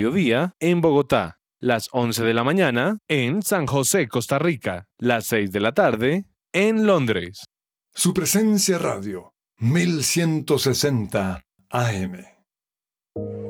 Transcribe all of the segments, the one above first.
mediodía en Bogotá, las 11 de la mañana en San José, Costa Rica, las 6 de la tarde en Londres. Su presencia radio, 1160 AM.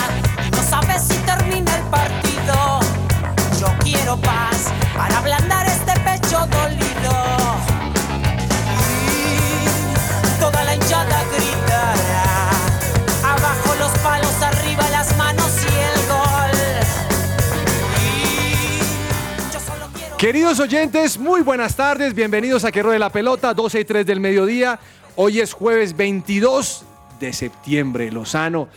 Queridos oyentes, muy buenas tardes. Bienvenidos a Que Ruede la Pelota, 12 y 3 del mediodía. Hoy es jueves 22 de septiembre, Lozano.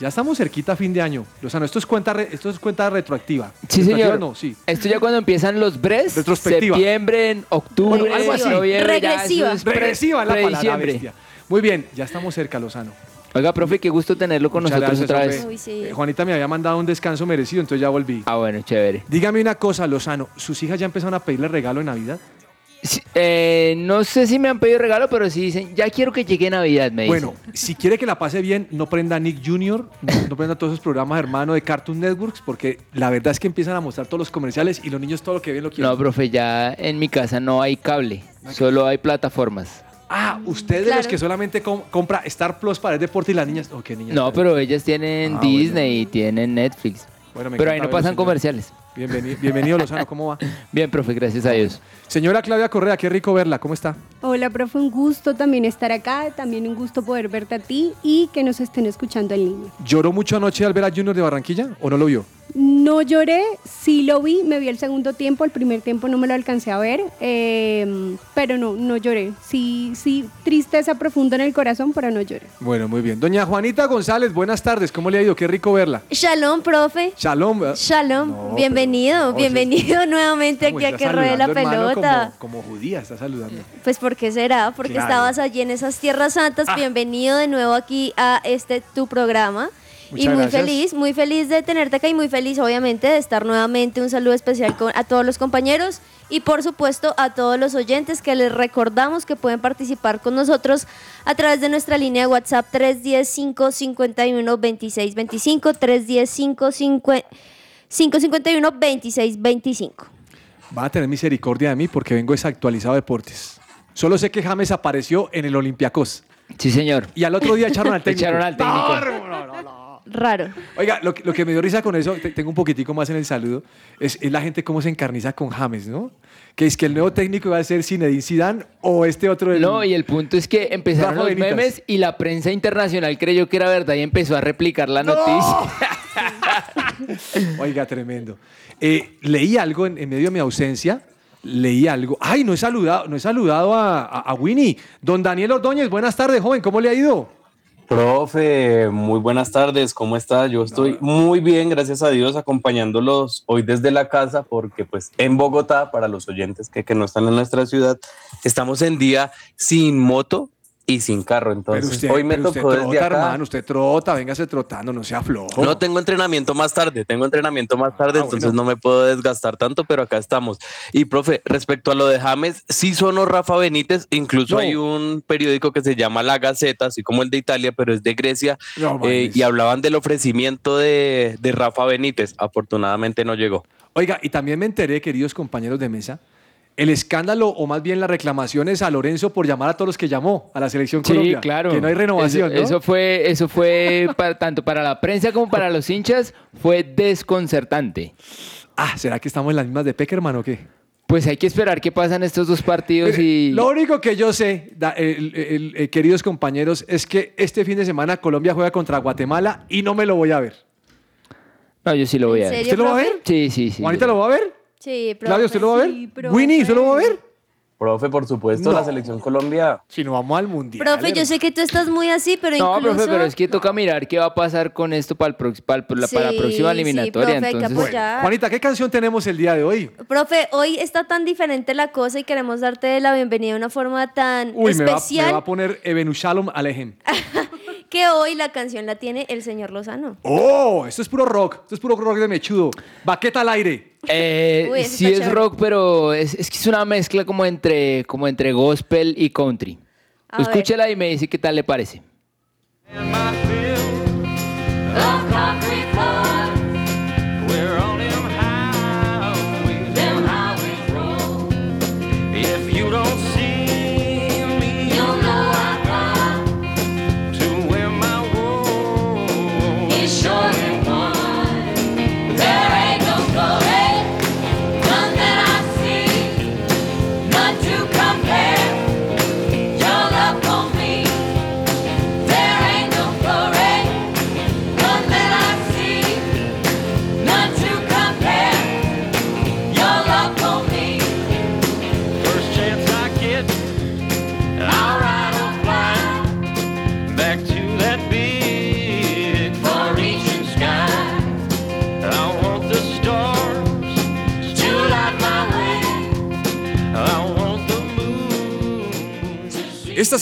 Ya estamos cerquita a fin de año. Lozano, esto es cuenta, re- esto es cuenta retroactiva. Sí, Retroactiva señor. No, sí. Esto ya cuando empiezan los BRES, Retrospectiva. septiembre, en octubre, Bueno, algo así. noviembre, ya Regresiva. eso es pre- Regresiva es la palabra prediciembre. bestia. Muy bien, ya estamos cerca, Lozano. Oiga, profe, qué gusto tenerlo con Muchas nosotros gracias, otra vez. Uy, sí. Eh, Juanita me había mandado un descanso merecido, entonces ya volví. Ah, bueno, chévere. Dígame una cosa, Lozano. ¿Sus hijas ya empezaron a pedirle regalo de Navidad? Sí, eh, no sé si me han pedido regalo, pero sí dicen, ya quiero que llegue Navidad, me dicen. Bueno, si quiere que la pase bien, no prenda Nick Jr., no, no prenda todos esos programas hermano de Cartoon Networks, porque la verdad es que empiezan a mostrar todos los comerciales y los niños todo lo que ven lo quieren. No, profe, ya en mi casa no hay cable, solo hay plataformas. Ah, usted de los Claro. que solamente com- compra Star Plus para el deporte y las niñas. Oh, qué niñas. No, pero ellas tienen Ah, Disney y tienen Netflix. Bueno, me Pero ahí no pasan señor. comerciales. Bienvenido, bienvenido, Lozano, ¿cómo va? Bien, profe, gracias a Dios. Señora Claudia Correa, qué rico verla, ¿cómo está? Hola, profe, un gusto también estar acá, también un gusto poder verte a ti y que nos estén escuchando en línea. ¿Lloró mucho anoche al ver a Junior de Barranquilla o no lo vio? No lloré, sí lo vi, me vi el segundo tiempo, el primer tiempo no me lo alcancé a ver, eh, pero no, no lloré. Sí, sí, tristeza profunda en el corazón, pero no lloré. Bueno, muy bien. Doña Juanita González, buenas tardes, ¿cómo le ha ido? Qué rico verla. Shalom, profe. Shalom. ¿verdad? Shalom. No, bienvenido, pero- no, bienvenido nuevamente ¿Cómo aquí a que ruede la pelota. Como, como judía está saludando. Pues ¿por qué será? Porque Claro. estabas allí en esas tierras santas. Ah. Bienvenido de nuevo aquí a este tu programa. Y muy gracias. feliz, muy feliz de tenerte acá y muy feliz obviamente de estar nuevamente. Un saludo especial con- a todos los compañeros y por supuesto a todos los oyentes que les recordamos que pueden participar con nosotros a través de nuestra línea de WhatsApp 310-551-2625, 310-551-2625. Va a tener misericordia de mí porque vengo desactualizado de deportes. Solo sé que James apareció en el Olympiacos. Sí, señor. Y al otro día echaron al técnico. Echaron al técnico. No, no, no. Raro. Oiga, lo, que- lo que me dio risa con eso, te- tengo un poquitico más en el saludo, es, es la gente cómo se encarniza con James, ¿no? Que es que el nuevo técnico va a ser Zinedine Zidane o este otro del... No, y el punto es que empezaron los memes y la prensa internacional creyó que era verdad y empezó a replicar la noticia. Oiga, tremendo. Eh, leí algo en, en medio de mi ausencia. Leí algo. Ay, no he saludado, no he saludado a, a- a Winnie. Don Daniel Ordóñez, buenas tardes, joven. ¿Cómo le ha ido? Profe, muy buenas tardes, ¿cómo está? Yo estoy muy bien, gracias a Dios, acompañándolos hoy desde la casa, porque pues en Bogotá, para los oyentes que, que no están en nuestra ciudad, estamos en día sin moto y sin carro, entonces hoy me pero usted tocó desde trota, acá. hermano. Usted trota, véngase trotando, no sea flojo. No tengo entrenamiento más tarde, tengo entrenamiento más tarde, Ah, entonces bueno. no me puedo desgastar tanto, pero acá estamos. Y profe, respecto a lo de James, sí sonó Rafa Benítez, incluso No. hay un periódico que se llama La Gaceta, así como el de Italia, pero es de Grecia, No, eh, y hablaban del ofrecimiento de, de Rafa Benítez. Afortunadamente no llegó. Oiga, y también me enteré, queridos compañeros de mesa, el escándalo, o más bien las reclamaciones a Lorenzo por llamar a todos los que llamó a la selección Sí, Colombia. claro. Que no hay renovación, eso, ¿no? eso fue, eso fue para- tanto para la prensa como para los hinchas, fue desconcertante. Ah, ¿será que estamos en las mismas de Peckerman o qué? Pues hay que esperar qué pasan estos dos partidos y... Lo único que yo sé, da- el- el- el- queridos compañeros, es que este fin de semana Colombia juega contra Guatemala y no me lo voy a ver. No, yo sí lo voy a ¿En ver. ¿Usted lo va a ver? Sí, sí, sí. ¿Juanita lo va a ver? Sí, profe. Claudio, ¿usted lo va a ver? Sí, profe. Winnie, ¿usted lo va a ver? Profe, por supuesto, No. la selección Colombia. Si no vamos al mundial. Profe, yo sé que tú estás muy así, pero No, incluso... profe, pero es que toca mirar qué va a pasar con esto para, el prox- para, el- para la Sí, próxima sí, eliminatoria. profe, hay que entonces, apoyar. Juanita, ¿qué canción tenemos el día de hoy? Profe, hoy está tan diferente la cosa y queremos darte la bienvenida de una forma tan Uy, me va, especial me va a poner Ebenushalom Alejem. que hoy la canción la tiene el señor Lozano. ¡Oh! Esto es puro rock. Esto es puro rock de mechudo. Baqueta al aire. Eh, Uy, sí es chévere. rock, pero es, es que es una mezcla como entre, como entre gospel y country. A ver. Escúchela y me dice qué tal le parece.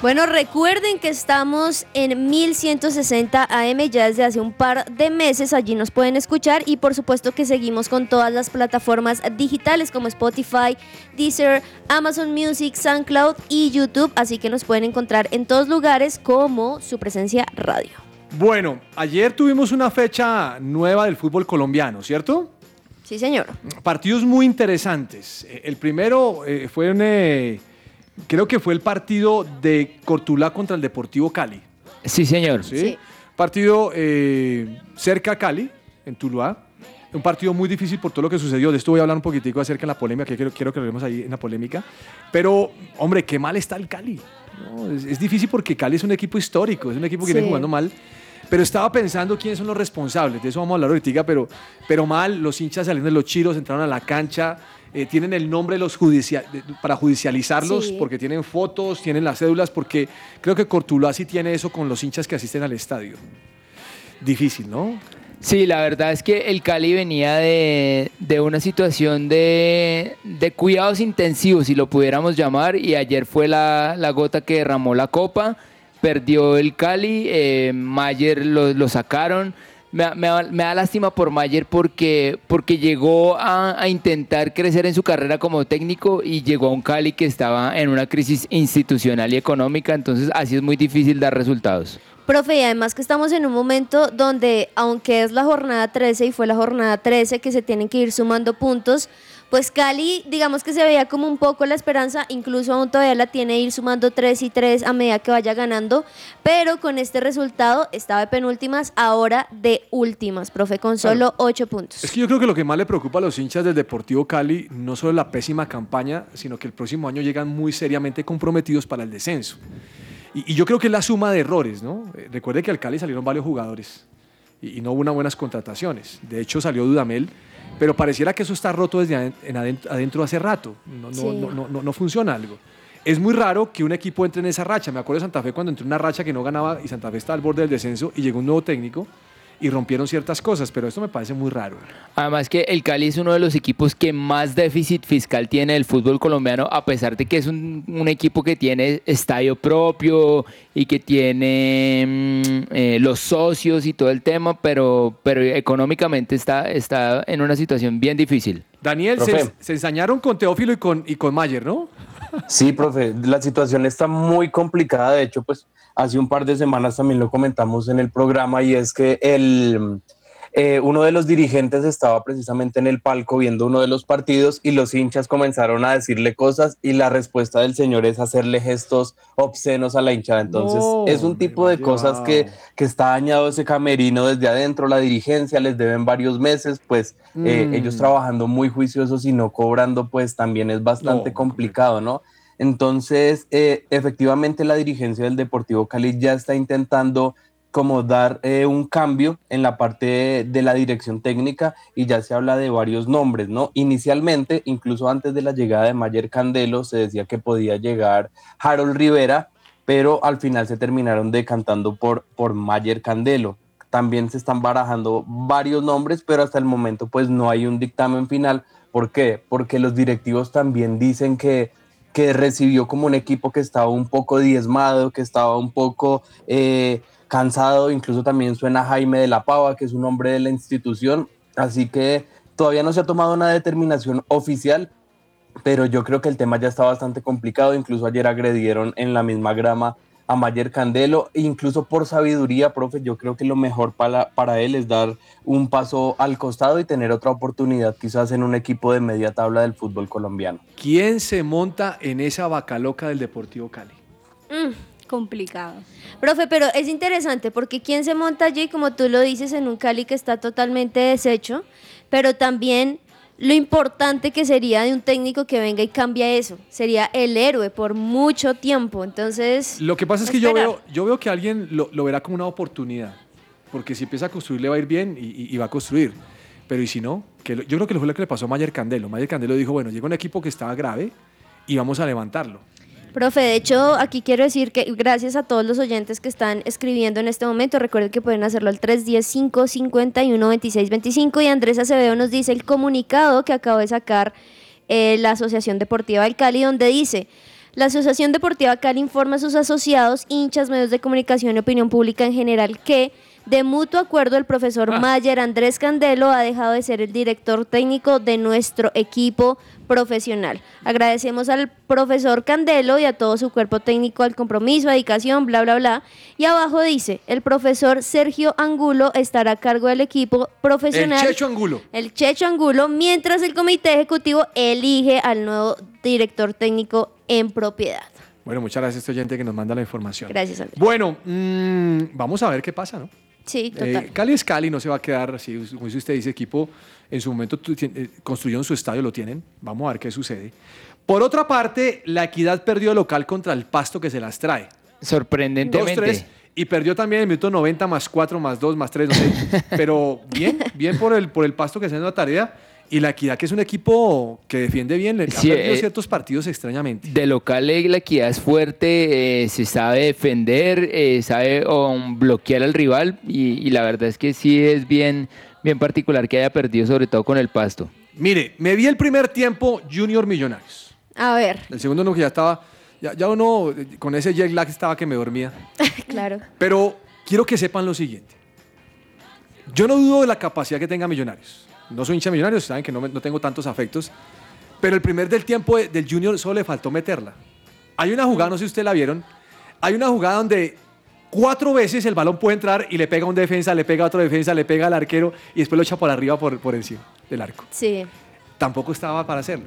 Bueno, recuerden que estamos en 1160 AM ya desde hace un par de meses. Allí nos pueden escuchar y por supuesto que seguimos con todas las plataformas digitales como Spotify, Deezer, Amazon Music, SoundCloud y YouTube. Así que nos pueden encontrar en todos lugares como su presencia radio. Bueno, ayer tuvimos una fecha nueva del fútbol colombiano, ¿cierto? Sí, señor. Partidos muy interesantes. Eh, El primero eh, fue un, eh, creo que fue el partido de Cortulá contra el Deportivo Cali. Sí, señor. ¿sí? Sí. Partido eh, cerca a Cali, en Tuluá. Un partido muy difícil por todo lo que sucedió. De esto voy a hablar un poquitico acerca de la polémica, que quiero, quiero que lo vemos ahí en la polémica. Pero, hombre, qué mal está el Cali. ¿no? Es, es difícil porque Cali es un equipo histórico, es un equipo que viene jugando mal. Pero estaba pensando quiénes son los responsables, de eso vamos a hablar ahorita, pero, pero mal, los hinchas saliendo de los chiros, entraron a la cancha, eh, tienen el nombre de los judicia- de- para judicializarlos, Sí. porque tienen fotos, tienen las cédulas, porque creo que Cortuluá sí tiene eso con los hinchas que asisten al estadio. Difícil, ¿no? Sí, la verdad es que el Cali venía de, de una situación de, de cuidados intensivos, si lo pudiéramos llamar, y ayer fue la, la gota que derramó la copa, perdió el Cali, eh, Mayer lo, lo sacaron, me, me me da lástima por Mayer porque, porque llegó a, a intentar crecer en su carrera como técnico y llegó a un Cali que estaba en una crisis institucional y económica, entonces así es muy difícil dar resultados. Profe, y además que estamos en un momento donde, aunque es la jornada 13 y fue la jornada 13 que se tienen que ir sumando puntos, pues Cali, digamos que se veía como un poco la esperanza, incluso aún todavía la tiene ir sumando 3 y 3 a medida que vaya ganando, pero con este resultado estaba de penúltimas, ahora de últimas, profe, con solo 8 puntos. Es que yo creo que lo que más le preocupa a los hinchas del Deportivo Cali no solo es la pésima campaña, sino que el próximo año llegan muy seriamente comprometidos para el descenso. Y, y yo creo que es la suma de errores, ¿no? Eh, Recuerde que al Cali salieron varios jugadores y, y no hubo unas buenas contrataciones. De hecho, salió Dudamel, pero pareciera que eso está roto desde aden- en adentro, adentro hace rato. No, no, Sí. no, no, no- no funciona algo. Es muy raro que un equipo entre en esa racha. Me acuerdo de Santa Fe cuando entró en una racha que no ganaba y Santa Fe estaba al borde del descenso y llegó un nuevo técnico y rompieron ciertas cosas, pero esto me parece muy raro. Además que el Cali es uno de los equipos que más déficit fiscal tiene el fútbol colombiano, a pesar de que es un, un equipo que tiene estadio propio y que tiene mm, eh, los socios y todo el tema, pero, pero económicamente está, está en una situación bien difícil. Daniel, se, se ensañaron con Teófilo y con, y con Mayer, ¿no? Sí, profe, la situación está muy complicada. De hecho, pues hace un par de semanas también lo comentamos en el programa y es que el, eh, uno de los dirigentes estaba precisamente en el palco viendo uno de los partidos y los hinchas comenzaron a decirle cosas y la respuesta del señor es hacerle gestos obscenos a la hinchada. Entonces, No, es un tipo de cosas que, que está dañado ese camerino desde adentro, la dirigencia les deben varios meses, pues eh, Mm. ellos trabajando muy juiciosos y no cobrando, pues también es bastante No, complicado, ¿no? Entonces, eh, efectivamente la dirigencia del Deportivo Cali ya está intentando como dar eh, un cambio en la parte de, de la dirección técnica y ya se habla de varios nombres, ¿no? Inicialmente, incluso antes de la llegada de Mayer Candelo, se decía que podía llegar Harold Rivera, pero al final se terminaron decantando por, por Mayer Candelo. También se están barajando varios nombres, pero hasta el momento pues no hay un dictamen final. ¿Por qué? Porque los directivos también dicen que, que recibió como un equipo que estaba un poco diezmado, que estaba un poco eh, cansado, incluso también suena Jaime de la Pava, que es un hombre de la institución, así que todavía no se ha tomado una determinación oficial, pero yo creo que el tema ya está bastante complicado, incluso ayer agredieron en la misma grama a Mayer Candelo, e incluso por sabiduría, profe, yo creo que lo mejor para, para él es dar un paso al costado y tener otra oportunidad quizás en un equipo de media tabla del fútbol colombiano. ¿Quién se monta en esa vaca loca del Deportivo Cali? Mm. Complicado. Profe, pero es interesante porque quién se monta allí, como tú lo dices, en un Cali que está totalmente deshecho, pero también lo importante que sería de un técnico que venga y cambia eso. Sería el héroe por mucho tiempo. Entonces, Lo que pasa es que yo veo, yo veo que alguien lo, lo verá como una oportunidad, porque si empieza a construir le va a ir bien y, y- y va a construir. Pero y si no, que lo- yo creo que fue lo que le pasó a Mayer Candelo. Mayer Candelo dijo, bueno, llega un equipo que estaba grave y vamos a levantarlo. Profe, de hecho, aquí quiero decir que gracias a todos los oyentes que están escribiendo en este momento, recuerden que pueden hacerlo al 310-551-2625 y Andrés Acevedo nos dice el comunicado que acabo de sacar eh, la Asociación Deportiva del Cali, donde dice, la Asociación Deportiva Cali informa a sus asociados, hinchas, medios de comunicación y opinión pública en general que, de mutuo acuerdo, el profesor Mayer Andrés Candelo ha dejado de ser el director técnico de nuestro equipo profesional. Agradecemos al profesor Candelo y a todo su cuerpo técnico al compromiso, dedicación, bla, bla, bla. Y abajo dice, el profesor Sergio Angulo estará a cargo del equipo profesional. El Checho Angulo. El Checho Angulo, mientras el comité ejecutivo elige al nuevo director técnico en propiedad. Bueno, muchas gracias a este oyente que nos manda la información. Gracias, Andrés. Bueno, mm, vamos a ver qué pasa, ¿no? Sí, Eh, total. Cali es Cali, no se va a quedar así, como dice usted, dice equipo, en su momento eh, construyeron su estadio, lo tienen, vamos a ver qué sucede. Por otra parte, la Equidad perdió local contra el Pasto que se las trae. Sorprendentemente. 2-3, y perdió también en el minuto 90 más 4 más 2 más 3, no sé. Pero bien, bien por el, por el Pasto que hace la tarea. Y la Equidad, que es un equipo que defiende bien, le ha Sí, perdido eh, ciertos partidos extrañamente. De local eh, la equidad es fuerte, eh, se sabe defender, eh, sabe um, bloquear al rival y, y la verdad es que sí es bien, bien particular que haya perdido, sobre todo con el pasto. Mire, me vi el primer tiempo Junior Millonarios. A ver, El segundo no, que ya estaba, ya, ya uno con ese jet lag estaba que me dormía. claro. Pero quiero que sepan lo siguiente. Yo no dudo de la capacidad que tenga Millonarios. No soy hincha de Millonarios, saben que no, me- no tengo tantos afectos. Pero el primer del tiempo de- del Junior solo le faltó meterla. Hay una jugada, no sé si ustedes la vieron. Hay una jugada donde cuatro veces el balón puede entrar y le pega a un defensa, le pega a otro defensa, le pega al arquero y después lo echa por arriba por, por encima del arco. Sí. Tampoco estaba para hacerlo.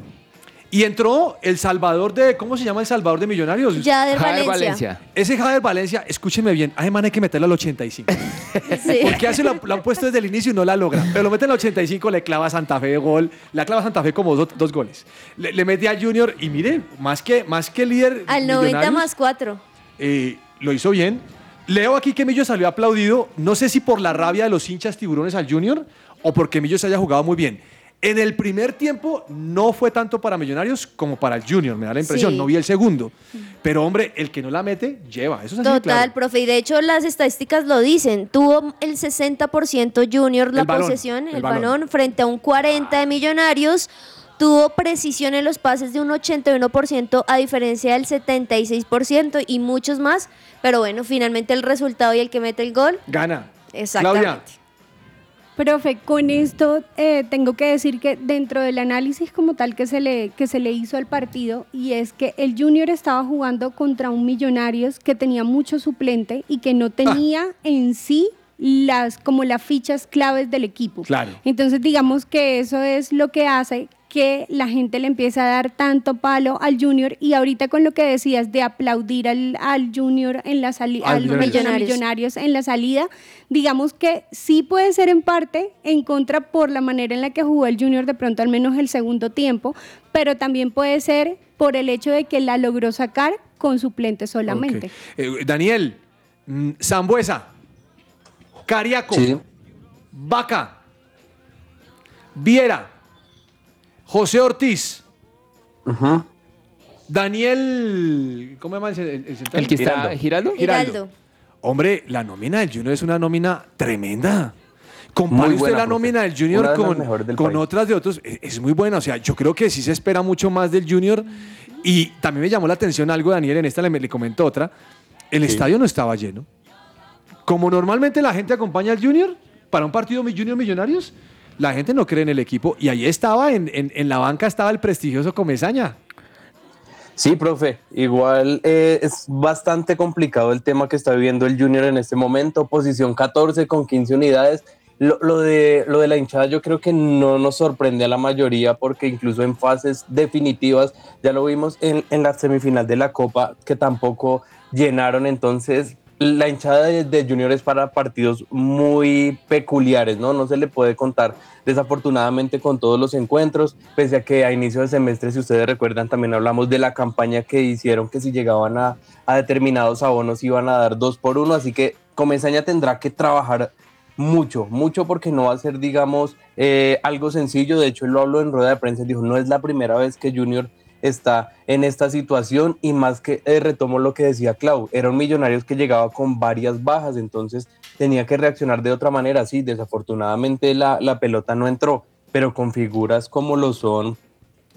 Y entró el Salvador de. ¿Cómo se llama el Salvador de Millonarios? Jader Jader Valencia. Valencia. Ese Jader Valencia, escúcheme bien, a ese man hay que meterlo al 85. Porque hace lo, lo han puesto desde el inicio y no la logra. Pero lo mete al 85, le clava a Santa Fe de gol. Le clava a Santa Fe como dos, dos goles. Le, le mete a Junior y mire, más que, más que líder. Al 90 Millonarios, más 4. eh, lo hizo bien. Leo aquí que Millo salió aplaudido, no sé si por la rabia de los hinchas tiburones al Junior o porque Millo se haya jugado muy bien. En el primer tiempo no fue tanto para Millonarios como para el Junior, me da la impresión. Sí. No vi el segundo. Pero hombre, el que no la mete, lleva. Eso es así de Total, claro. profe. Y de hecho las estadísticas lo dicen. Tuvo el 60% Junior la El balón, posesión, el, el balón. balón. frente a un 40 de Millonarios. Tuvo precisión en los pases de un 81% a diferencia del 76% y muchos más. Pero bueno, finalmente el resultado y el que mete el gol. Gana. Exactamente. Claudia. Profe, con esto eh, tengo que decir que dentro del análisis como tal que se, le, que se le hizo al partido, y es que el Junior estaba jugando contra un Millonarios que tenía mucho suplente y que no tenía en sí las, como las fichas claves del equipo. Claro. Entonces digamos que eso es lo que hace que la gente le empiece a dar tanto palo al Junior y ahorita con lo que decías de aplaudir al, al Junior en la salida, Al al Millonarios. En la salida, digamos que sí puede ser en parte en contra por la manera en la que jugó el Junior de pronto al menos el segundo tiempo, pero también puede ser por el hecho de que la logró sacar con suplente solamente. Eh, Daniel, mm, Zambuesa, Cariaco, Vaca, Viera, José Ortiz, Daniel, ¿cómo se llama el, el- el central? ¿El que está- Giraldo? Giraldo. Hombre, la nómina del Junior es una nómina tremenda. Compare usted la profe. nómina del Junior con, del otras de otros. Es, es muy buena. O sea, yo creo que sí se espera mucho más del Junior. Y también me llamó la atención algo, Daniel, en esta le, le comentó otra. El estadio no estaba lleno. Como normalmente la gente acompaña al Junior para un partido Junior Millonarios, la gente no cree en el equipo. Y ahí estaba, en, en- en la banca estaba el prestigioso Comesaña. Sí, profe, igual eh, es bastante complicado el tema que está viviendo el Junior en este momento, posición 14 con 15 unidades. Lo, lo de, lo de la hinchada yo creo que no nos sorprende a la mayoría porque incluso en fases definitivas, ya lo vimos en, en la semifinal de la Copa, que tampoco llenaron, entonces la hinchada de, Junior es para partidos muy peculiares, ¿no? No se le puede contar desafortunadamente con todos los encuentros, pese a que a inicio de semestre, si ustedes recuerdan, también hablamos de la campaña que hicieron, que si llegaban a, a determinados abonos iban a dar dos por uno, así que Comesaña tendrá que trabajar mucho, mucho porque no va a ser, digamos, eh, algo sencillo. De hecho, él lo habló en rueda de prensa, dijo, no es la primera vez que Junior está en esta situación y más que eh, retomo lo que decía Clau, era un Millonarios que llegaba con varias bajas, entonces tenía que reaccionar de otra manera, sí, desafortunadamente la, la pelota no entró, pero con figuras como lo son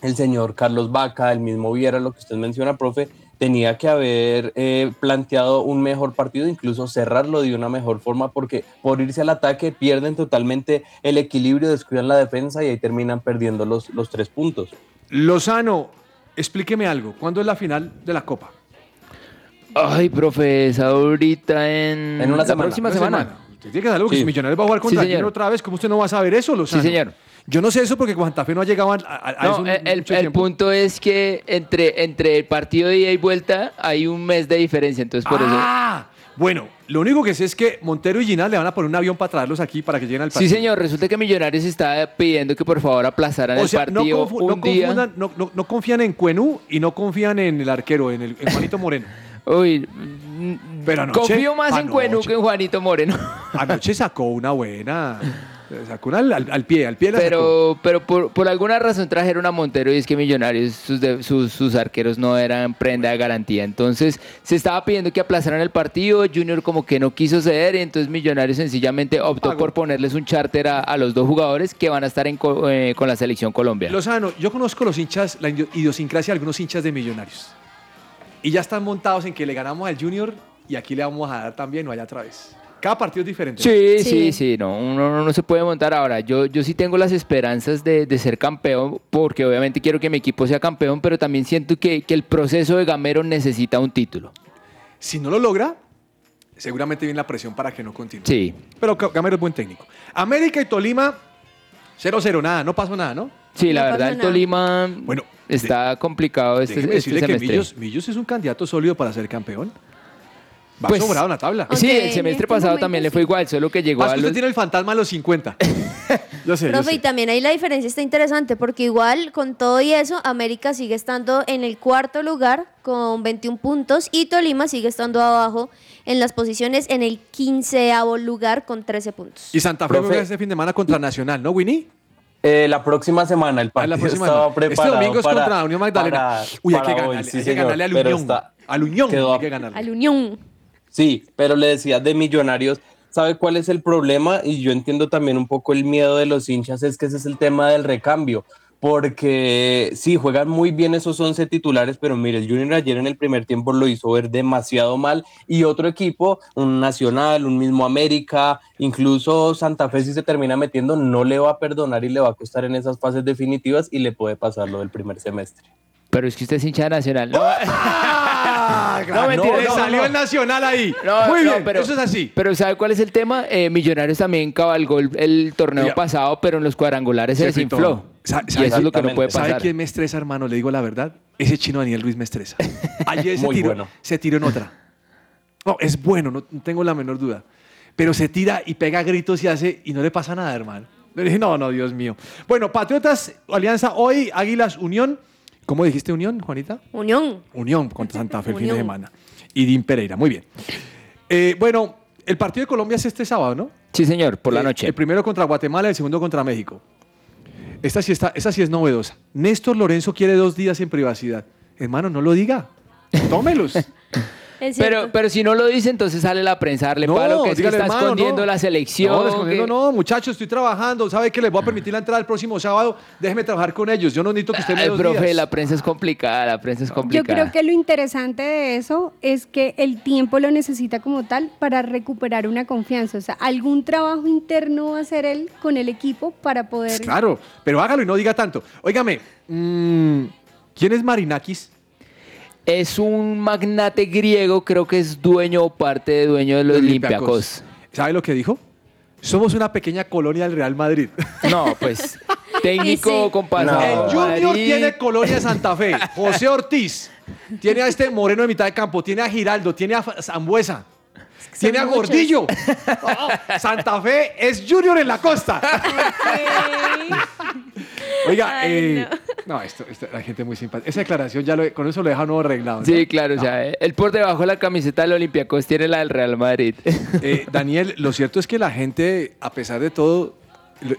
el señor Carlos Vaca, el mismo Viera, lo que usted menciona, profe, tenía que haber eh, planteado un mejor partido, incluso cerrarlo de una mejor forma, porque por irse al ataque pierden totalmente el equilibrio, descuidan la defensa y ahí terminan perdiendo los, los tres puntos. Lozano, explíqueme algo. ¿Cuándo es la final de la Copa? Ay, profe, es ahorita en, En una la próxima Una semana. semana. Usted tiene que saber que Sí. si Millonarios va a jugar contra Sí, señor. Junior otra vez, ¿cómo usted no va a saber eso, Lozano? Sí, señor. Yo no sé eso porque Santa Fe no ha llegado a, a- a No, eso el, el- punto es que entre, entre el partido de ida y vuelta hay un mes de diferencia, entonces por Ah, bueno, lo único que sé es que Montero y Ginás le van a poner un avión para traerlos aquí para que lleguen al eso. Sí, partido. señor, resulta que Millonarios está pidiendo que por favor aplazaran O el sea, partido no un día. confundan- no- no- no confían en Cuenú y no confían en el arquero, en, el, en Juanito Moreno. Uy, Pero anoche- confío más en Cuenú que en Juanito Moreno. Anoche sacó una buena. Sacó una al, pie, al pie la sacó. Pero, pero por, por alguna razón trajeron a Montero y es que Millonarios, sus, de- sus, sus arqueros no eran prenda de garantía. Entonces se estaba pidiendo que aplazaran el partido, Junior como que no quiso ceder y entonces Millonarios sencillamente optó por ponerles un charter a, a los dos jugadores que van a estar en eh, con la selección Colombia. Lozano, yo conozco los hinchas, la idio- idiosincrasia de algunos hinchas de Millonarios. Y ya están montados en que le ganamos al Junior y aquí le vamos a dar también o allá otra vez. Cada partido es diferente. Sí, sí, sí, no, uno no, no se puede montar ahora. Yo, yo sí tengo las esperanzas de, de ser campeón, porque obviamente quiero que mi equipo sea campeón, pero también siento que, que el proceso de Gamero necesita un título. Si no lo logra, seguramente viene la presión para que no continúe. Sí. Pero Ga- Gamero es buen técnico. América y Tolima, 0-0, nada, no pasó nada, ¿no? Sí, la verdad, el Tolima Bueno, está complicado este, este decirle que. Millos, Millos es un candidato sólido para ser campeón. Va Pues, sobrado en la tabla. Sí, el semestre pasado también le fue igual, solo que llegó Más a que usted los... tiene el fantasma a los 50. yo sé, yo Profe, sé. y también ahí la diferencia está interesante porque igual con todo y eso, América sigue estando en el cuarto lugar con 21 puntos y Tolima sigue estando abajo en las posiciones en el quinceavo lugar con 13 puntos. Y Santa Fe Profe. juega este fin de semana contra Nacional, ¿no, Winnie? Eh, la próxima semana el Ah, partido la próxima estaba semana. Este preparado domingo es para- contra Unión Magdalena. para- Uy, hay que para ganarle, hoy, sí, hay que señor, ganarle al pero Unión. está- Al Unión quedó hay a- que ganarle. Al Unión. Sí, pero le decía de Millonarios, ¿sabe cuál es el problema? Y yo entiendo también un poco el miedo de los hinchas, es que ese es el tema del recambio. Porque sí, juegan muy bien esos 11 titulares, pero mire, el Junior ayer en el primer tiempo lo hizo ver demasiado mal. Y otro equipo, un Nacional, un mismo América, incluso Santa Fe, si se termina metiendo, no le va a perdonar y le va a costar en esas fases definitivas y le puede pasar lo del primer semestre. Pero es que usted es hincha de Nacional. No, No, mentira, le salió no. el Nacional ahí. No, Muy no, bien, pero, eso es así. Pero ¿sabe cuál es el tema? Eh, Millonarios también cabalgó el, el torneo pasado, pero en los cuadrangulares se Se desinfló. Y sabe- eso es lo que no puede ¿Sabe pasar. quién me estresa, hermano? Le digo la verdad. Ese chino Daniel Ruiz me estresa. Ayer se tiró, bueno. se tiró en otra. No, es bueno, no no tengo la menor duda. Pero se tira y pega gritos y hace y no le pasa nada, hermano. Le dije, no, no, Dios mío. Bueno, Patriotas, Alianza hoy, Águilas, Unión. ¿Cómo dijiste Unión, Juanita? Unión. Unión contra Santa Fe el fin de semana. Y Dean Pereira, muy bien. Eh, bueno, el partido de Colombia es este sábado, ¿no? Sí, señor, por la Eh, noche. El primero contra Guatemala, el segundo contra México. Esta sí, está, esta sí es novedosa. Néstor Lorenzo quiere dos días en privacidad. Hermano, no lo diga. Tómelos. Es. Pero, pero si no lo dice, entonces sale la prensa a darle palo, que es que está hermano, escondiendo no. la selección. No, escondiendo que- no, muchachos, estoy trabajando. ¿Sabe que les voy a permitir la entrada el próximo sábado? Déjeme trabajar con ellos. Yo no necesito que usted me profe, días. la prensa es complicada, la prensa es Yo complicada. creo que lo interesante de eso es que el tiempo lo necesita como tal para recuperar una confianza. O sea, algún trabajo interno va a hacer él con el equipo para poder... Claro, pero hágalo y no diga tanto. Óigame, mm, ¿quién es Marinakis? Es un magnate griego, creo que es dueño o parte de dueño de los Olympiacos. ¿Sabe lo que dijo? Somos una pequeña colonia del Real Madrid. No, pues técnico Sí. con pasado. El Junior Madrid. tiene Colonia Santa Fe. José Ortiz. Tiene a este Moreno de mitad de campo. Tiene a Giraldo. Tiene a Zambuesa. Tiene a muchos. Gordillo. Oh, Santa Fe es Junior en la costa. Oiga, Ay, eh, no, esto, esto- la gente muy simpática. Esa declaración ya lo, con eso lo deja nuevo arreglado. ¿no? Sí, claro, o sea, él por debajo de la camiseta del Olympiacos tiene la del Real Madrid. Eh, Daniel, lo cierto es que la gente, a pesar de todo,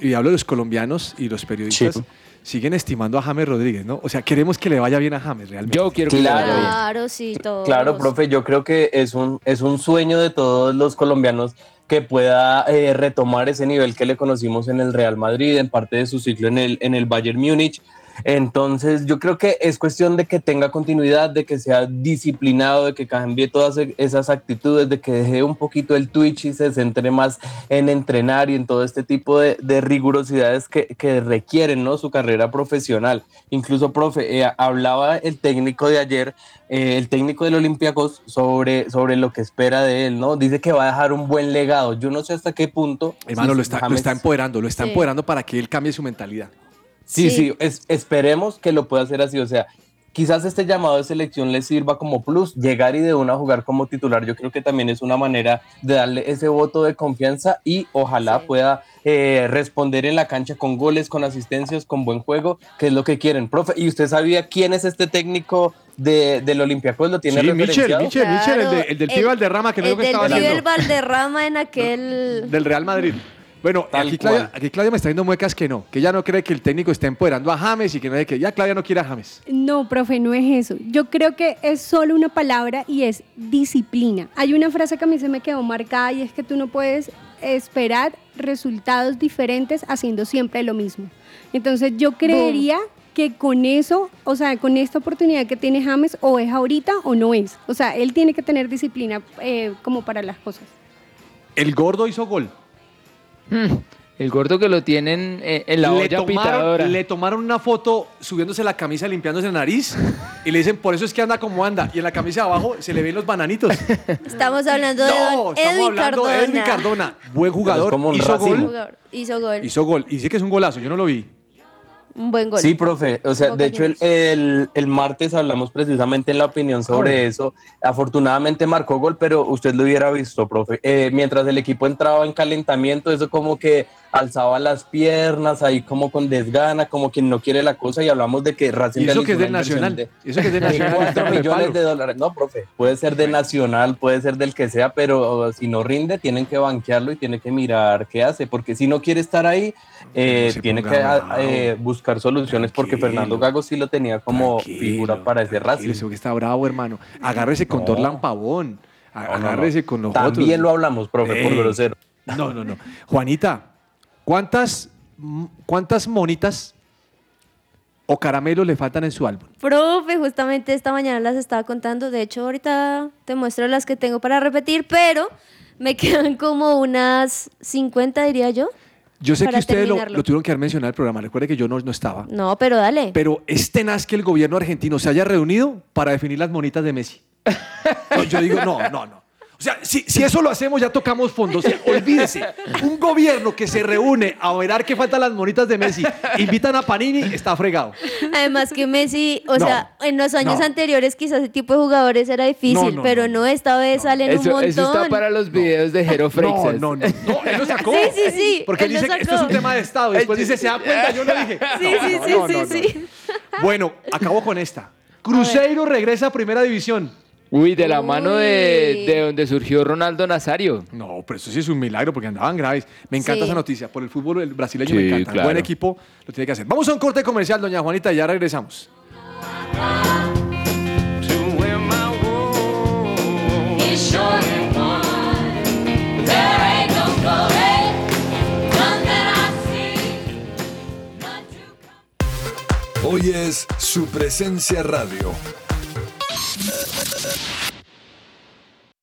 y hablo de los colombianos y los periodistas, Sí. Siguen estimando a James Rodríguez, ¿no? O sea, queremos que le vaya bien a James realmente. Yo quiero que Claro. le vaya bien. Claro, sí, todos. Claro, profe, yo creo que es un, es un sueño de todos los colombianos que pueda eh, retomar ese nivel que le conocimos en el Real Madrid, en parte de su ciclo en el, en el Bayern Múnich. Entonces, yo creo que es cuestión de que tenga continuidad, de que sea disciplinado, de que cambie todas e- esas actitudes, de que deje un poquito el Twitch y se centre más en entrenar y en todo este tipo de, de rigurosidades que, que requieren ¿no? su carrera profesional. Incluso, profe, eh, hablaba el técnico de ayer, eh, el técnico del Olympiacos, sobre, sobre lo que espera de él, ¿no? Dice que va a dejar un buen legado. Yo no sé hasta qué punto. Hermano, si lo está, lo está empoderando, lo está Sí. empoderando para que él cambie su mentalidad. Sí, Sí. sí, es- esperemos que lo pueda hacer así. O sea, quizás este llamado de selección le sirva como plus, llegar y de una jugar como titular. Yo creo que también es una manera de darle ese voto de confianza y ojalá Sí. pueda eh, responder en la cancha con goles, con asistencias, con buen juego, que es lo que quieren. Profe, ¿y usted sabía quién es este técnico de, del Olympiacos? ¿Lo tiene Sí, Michel, referenciado? Michel, Michel, el, de- el del pibe Valderrama, que no el es lo que del estaba pibe haciendo. Valderrama en aquel... Del Real Madrid. Bueno, aquí Claudia, cual. aquí Claudia me está dando muecas que no, que ella no cree que el técnico esté empoderando a James y que no que ya Claudia no quiere a James. No, profe, no es eso. Yo creo que es solo una palabra y es disciplina. Hay una frase que a mí se me quedó marcada y es que tú no puedes esperar resultados diferentes haciendo siempre lo mismo. Entonces yo creería que con eso, o sea, con esta oportunidad que tiene James, o es ahorita o no es. O sea, él tiene que tener disciplina eh, como para las cosas. El gordo hizo gol. Mm, El gordo que lo tienen eh, en la le, olla pitadora. tomaron, le tomaron una foto subiéndose la camisa, limpiándose la nariz y le dicen, por eso es que anda como anda. Y en la camisa de abajo se le ven los bananitos. Estamos hablando de No, don estamos Edwin hablando Cardona. de Edwin Cardona. Buen jugador. como un hizo gol. Jugador. Hizo gol. Hizo gol. Y dice que es un golazo. Yo no lo vi. Un buen gol. Sí, profe. O sea, de hecho, el, el- el martes hablamos precisamente en la opinión sobre eso. Afortunadamente marcó gol, pero usted lo hubiera visto, profe. Eh, mientras el equipo entraba en calentamiento, eso como que alzaba las piernas, ahí como con desgana, como quien no quiere la cosa, y hablamos de que Racing Y eso que es Nacional. de- Y eso que es de Nacional. cuatro está en el millones palo. de dólares. No, profe, puede ser de Nacional, puede ser del que sea, pero si no rinde, tienen que banquearlo y tiene que mirar qué hace, porque si no quiere estar ahí, eh, tiene que ah, eh, buscar soluciones, porque Fernando Gago sí lo tenía como figura para ese Racing. Eso que está bravo, hermano. Agárrese con No. Dorlan Pavón. A- No. Agárrese con los También lo hablamos, profe, por grosero. No, no, no. Juanita, ¿cuántas, ¿cuántas monitas o caramelos le faltan en su álbum? Profe, justamente esta mañana las estaba contando. De hecho, ahorita te muestro las que tengo para repetir, pero me quedan como unas 50, diría yo. Yo sé que ustedes lo, tuvieron que haber mencionado en el programa. Recuerde que yo no, no estaba. No, pero dale. Pero es tenaz que el gobierno argentino se haya reunido para definir las monitas de Messi. No, yo digo, no, no, no. O sea, si, si eso lo hacemos, ya tocamos fondos. O sea, olvídese. Un gobierno que se reúne a verar que faltan las monitas de Messi, invitan a Panini, está fregado. Además que Messi, o No, sea, en los años no. anteriores quizás ese tipo de jugadores era difícil, No, no, pero no, esta vez salen un montón. eso está para los videos de Jero. No, no, no. No, él lo sacó. Sí, sí, sí. Porque él dice que esto es un tema de Estado. Y después dice, ¿se da cuenta? Yo lo dije. Sí, No, sí, no, sí, no, sí, no, no. sí. Bueno, acabo con esta. Cruzeiro regresa a Primera División. Uy, de la mano de, de donde surgió Ronaldo Nazario. No, pero eso sí es un milagro porque andaban graves. Me encanta Sí. esa noticia. Por el fútbol el brasileño Sí, me encanta. claro. Buen equipo lo tiene que hacer. Vamos a un corte comercial, doña Juanita, y ya regresamos. Hoy es su presencia radio.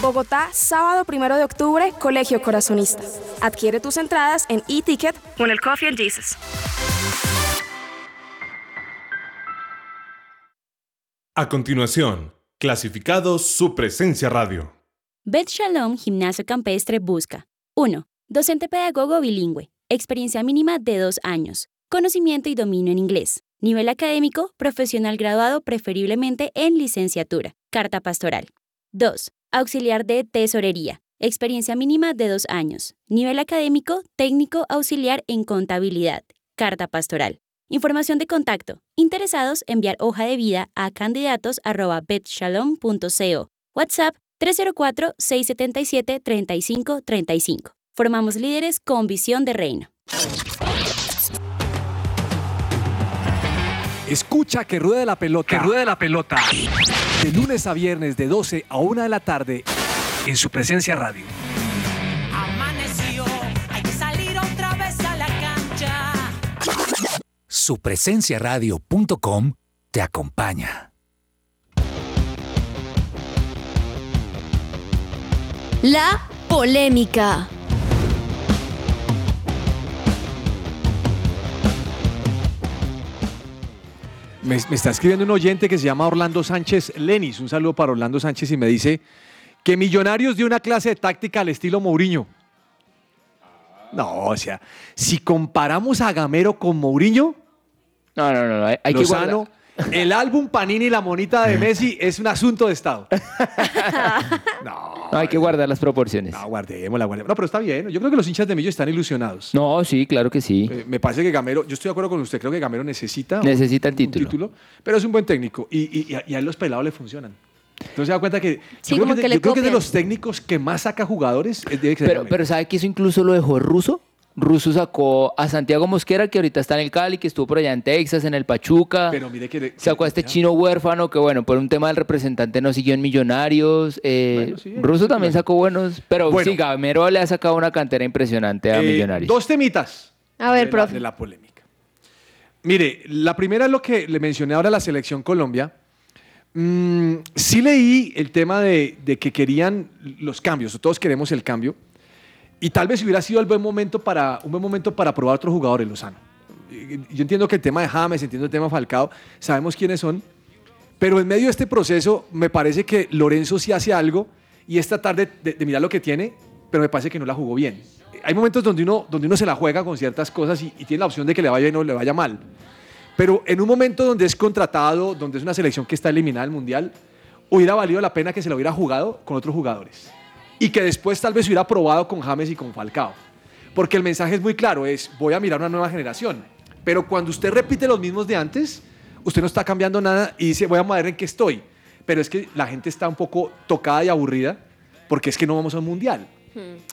Bogotá, sábado 1 de octubre, Colegio Corazonista. Adquiere tus entradas en e-ticket con el Coffee and Jesus. A continuación, clasificados su presencia radio. Bet Shalom Gimnasio Campestre busca 1. Docente pedagogo bilingüe. Experiencia mínima de dos años. Conocimiento y dominio en inglés. Nivel académico, profesional graduado preferiblemente en licenciatura. Carta pastoral. 2. Auxiliar de tesorería. Experiencia mínima de dos años. Nivel académico, técnico auxiliar en contabilidad. Carta pastoral. Información de contacto. Interesados, enviar hoja de vida a candidatos.betshalom.co. WhatsApp 304-677-3535. Formamos líderes con visión de reino. Escucha que ruede la pelota. Que ruede la pelota. De lunes a viernes de 12 a 1 de la tarde En su presencia radio. Amaneció, hay que salir otra vez a la cancha. Supresenciaradio.com te acompaña. La polémica. Me, me está escribiendo un oyente que se llama Orlando Sánchez Lenis. Un saludo para Orlando Sánchez y me dice que Millonarios dio una clase de táctica al estilo Mourinho. No, o sea, si comparamos a Gamero con Mourinho, No, no, no, hay, que guardar- el álbum Panini y la monita de Messi es un asunto de Estado. no, hay que guardar las proporciones. No, guardémosla, guardémosla. No, pero está bien. Yo creo que los hinchas de Millo están ilusionados. No, sí, claro que sí. Eh, me parece que Gamero, yo estoy de acuerdo con usted, creo que Gamero necesita un- Necesita el un título. pero es un buen técnico y, y, y a- y a él los pelados le funcionan. Entonces se da cuenta que, Sí, yo, creo como que, que de- le yo creo que de copian. los técnicos que más saca jugadores es debe ser Pero, Gamero. pero ¿sabe que eso incluso lo dejó Russo? Russo sacó a Santiago Mosquera, que ahorita está en el Cali, que estuvo por allá en Texas, en el Pachuca. Pero mire que le- Sacó a este chino huérfano, que bueno, por un tema del representante no siguió en Millonarios. Eh, Russo también sacó buenos, pero Bueno. sí, Gamero le ha sacado una cantera impresionante a Eh, Millonarios. Dos temitas. A ver, de la- profe. de la polémica. Mire, la primera es lo que le mencioné ahora a la selección Colombia. Mm, sí leí el tema de, de que querían los cambios, todos queremos el cambio, y tal vez hubiera sido el buen momento para, un buen momento para probar otros jugadores, Lozano. Yo entiendo que el tema de James, entiendo el tema de Falcao, sabemos quiénes son, pero en medio de este proceso me parece que Lorenzo sí hace algo y es tratar de, mirar lo que tiene, pero me parece que no la jugó bien. Hay momentos donde uno, donde uno se la juega con ciertas cosas y, y tiene la opción de que le vaya bien o le vaya mal. Pero en un momento donde es contratado, donde es una selección que está eliminada del Mundial, hubiera valido la pena que se lo hubiera jugado con otros jugadores. Y que después tal vez hubiera probado con James y con Falcao. Porque el mensaje es muy claro, es voy a mirar una nueva generación. Pero cuando usted repite los mismos de antes, usted no está cambiando nada y dice voy a ver en qué estoy. Pero es que la gente está un poco tocada y aburrida porque es que no vamos a un Mundial.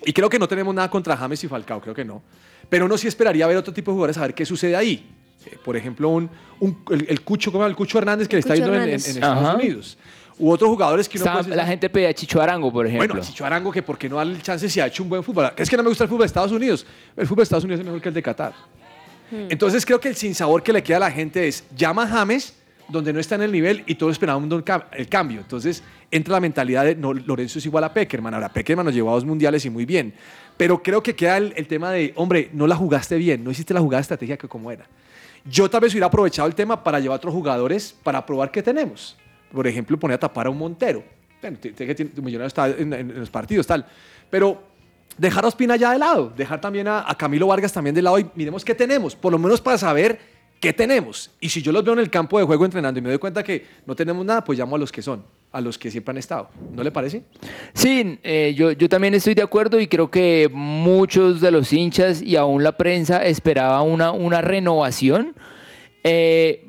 Y creo que no tenemos nada contra James y Falcao, creo que no. Pero uno sí esperaría ver otro tipo de jugadores a ver qué sucede ahí. Eh, Por ejemplo, un, un- el, el Cucho, ¿cómo el Cucho Hernández que le está Cucho yendo en, en- en Hernández. Estados Ajá. Unidos. U otros jugadores que uno Estaba- puede- la gente pedía a Chicho Arango, por ejemplo. Bueno, a Chicho Arango, que por qué no darle el chance si ha hecho un buen fútbol. Es que no me gusta el fútbol de Estados Unidos. El fútbol de Estados Unidos es mejor que el de Qatar. Entonces creo que el sinsabor que le queda a la gente es llama a James donde no está en el nivel y todos cam- el cambio. Entonces entra la mentalidad de no, Lorenzo es igual a Peckerman. Ahora Peckerman nos llevó a dos mundiales y muy bien. Pero creo que queda el, el tema de, hombre, no la jugaste bien, no hiciste la jugada estratégica como era. Yo tal vez hubiera aprovechado el tema para llevar a otros jugadores para probar qué tenemos. Por ejemplo, poner a tapar a un Montero. Bueno, t- t- que tiene- tu millonario está en, en- en los partidos, tal. Pero dejar a Ospina ya de lado, dejar también a, a Camilo Vargas también de lado y miremos qué tenemos, por lo menos para saber qué tenemos. Y si yo los veo en el campo de juego entrenando y me doy cuenta que no tenemos nada, pues llamo a los que son, a los que siempre han estado. ¿No le parece? Sí, eh, yo, yo también estoy de acuerdo y creo que muchos de los hinchas y aún la prensa esperaba una, una renovación. Eh,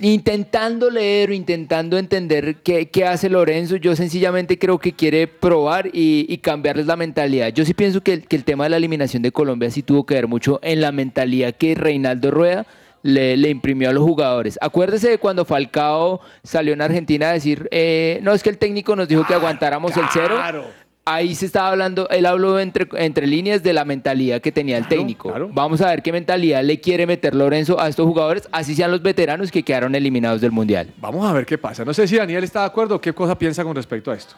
intentando leer o intentando entender qué, qué hace Lorenzo, yo sencillamente creo que quiere probar y, y cambiarles la mentalidad. Yo sí pienso que el, que el tema de la eliminación de Colombia sí tuvo que ver mucho en la mentalidad que Reinaldo Rueda le, le imprimió a los jugadores. Acuérdese de cuando Falcao salió en Argentina a decir, eh, no, es que el técnico nos dijo que aguantáramos el cero. Ahí se estaba hablando, él habló entre, entre líneas de la mentalidad que tenía el técnico. Vamos a ver qué mentalidad le quiere meter Lorenzo a estos jugadores, así sean los veteranos que quedaron eliminados del Mundial. Vamos a ver qué pasa. No sé si Daniel está de acuerdo o qué cosa piensa con respecto a esto.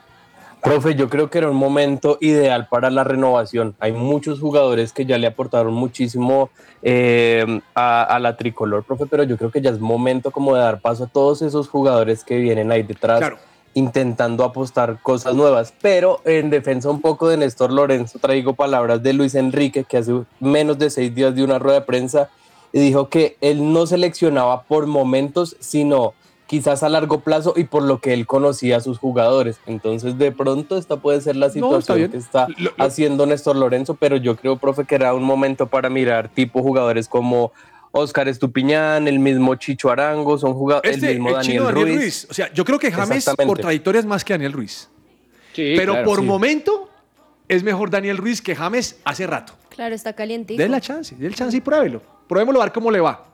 Profe, yo creo que era un momento ideal para la renovación. Hay muchos jugadores que ya le aportaron muchísimo eh, a, a la tricolor, profe, pero yo creo que ya es momento como de dar paso a todos esos jugadores que vienen ahí detrás. Intentando apostar cosas nuevas, pero en defensa un poco de Néstor Lorenzo traigo palabras de Luis Enrique que hace menos de seis días de una rueda de prensa y dijo que él no seleccionaba por momentos, sino quizás a largo plazo y por lo que él conocía a sus jugadores. Entonces, de pronto, esta puede ser la No, está situación bien. que está haciendo Néstor Lorenzo, pero yo creo, profe, que era un momento para mirar tipo jugadores como Oscar Estupiñán, el mismo Chicho Arango, son jugadores, Este, el mismo el Daniel, chino Daniel Ruiz. Ruiz. O sea, yo creo que James por trayectoria es más que Daniel Ruiz. Pero claro, por sí. momento es mejor Daniel Ruiz que James hace rato. Claro, está calientito. Den la chance, den la chance y pruébelo. Pruébelo a ver cómo le va.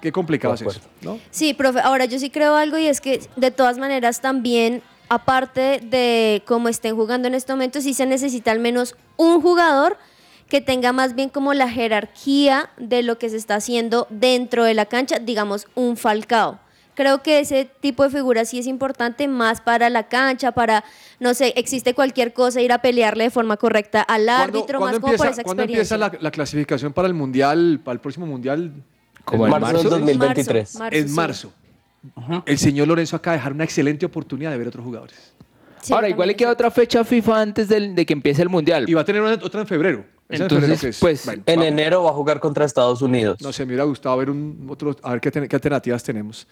Qué complicado es eso, ¿no? Sí, profe, ahora yo sí creo algo y es que de todas maneras también, aparte de cómo estén jugando en este momento, sí se necesita al menos un jugador que tenga más bien como la jerarquía de lo que se está haciendo dentro de la cancha, digamos un Falcao. Creo que ese tipo de figura sí es importante más para la cancha, para, no sé, existe cualquier cosa, ir a pelearle de forma correcta al árbitro, más como por esa ¿cuándo experiencia. empieza la, la clasificación para el mundial, para el próximo mundial? Como en marzo del 2023. Marzo, en sí. marzo. El señor Lorenzo acaba de dejar una excelente oportunidad de ver otros jugadores. Ahora, igual le queda otra fecha FIFA antes del- de que empiece el Mundial. Y va a tener una- otra en febrero. ¿Es en Entonces, es? pues, Bueno, En vamos. enero va a jugar contra Estados Unidos. No sé, me hubiera gustado ver un otro, a ver qué, qué alternativas tenemos.